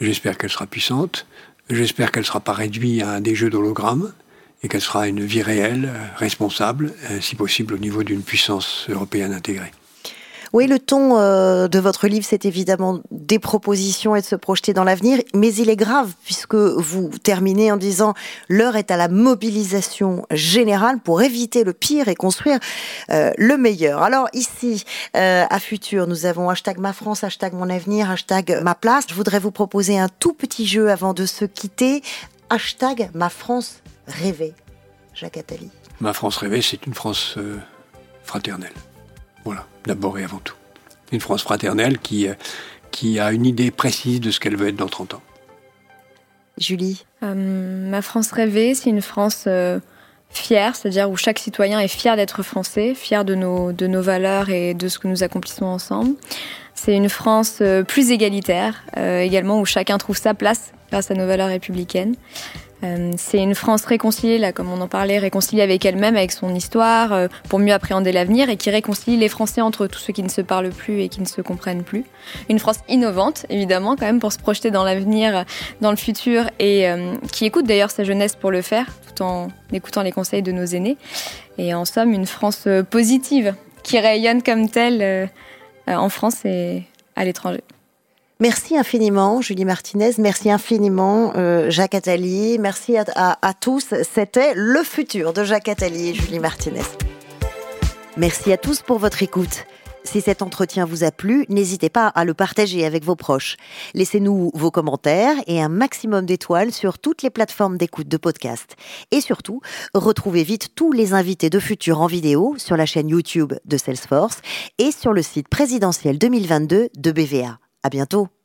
J'espère qu'elle sera puissante. J'espère qu'elle ne sera pas réduite à des jeux d'hologrammes et qu'elle sera une vie réelle, responsable, euh, si possible au niveau d'une puissance européenne intégrée. Oui, le ton euh, de votre livre, c'est évidemment des propositions et de se projeter dans l'avenir, mais il est grave puisque vous terminez en disant l'heure est à la mobilisation générale pour éviter le pire et construire le meilleur. Alors ici, à Futur, nous avons hashtag ma France, hashtag mon avenir, hashtag ma place. Je voudrais vous proposer un tout petit jeu avant de se quitter. Hashtag ma France rêver, Jacques Attali Ma France rêvée, c'est une France euh, fraternelle. Voilà, d'abord et avant tout. Une France fraternelle qui, euh, qui a une idée précise de ce qu'elle veut être dans 30 ans. Julie euh, Ma France rêvée, c'est une France fière, c'est-à-dire où chaque citoyen est fier d'être français, fier de nos, de nos valeurs et de ce que nous accomplissons ensemble. C'est une France plus égalitaire, également où chacun trouve sa place grâce à nos valeurs républicaines. Euh, c'est une France réconciliée, là, comme on en parlait, réconciliée avec elle-même, avec son histoire, euh, pour mieux appréhender l'avenir et qui réconcilie les Français entre tous ceux qui ne se parlent plus et qui ne se comprennent plus. Une France innovante, évidemment, quand même, pour se projeter dans l'avenir, dans le futur et euh, qui écoute d'ailleurs sa jeunesse pour le faire, tout en écoutant les conseils de nos aînés. Et en somme, une France positive qui rayonne comme telle en France et à l'étranger. Merci infiniment, Julie Martinez. Merci infiniment, euh, Jacques Attali. Merci à, tous. C'était le futur de Jacques Attali et Julie Martinez. Merci à tous pour votre écoute. Si cet entretien vous a plu, n'hésitez pas à le partager avec vos proches. Laissez-nous vos commentaires et un maximum d'étoiles sur toutes les plateformes d'écoute de podcast. Et surtout, retrouvez vite tous les invités de Futur en vidéo sur la chaîne YouTube de Salesforce et sur le site présidentiel 2022 de BVA. À bientôt.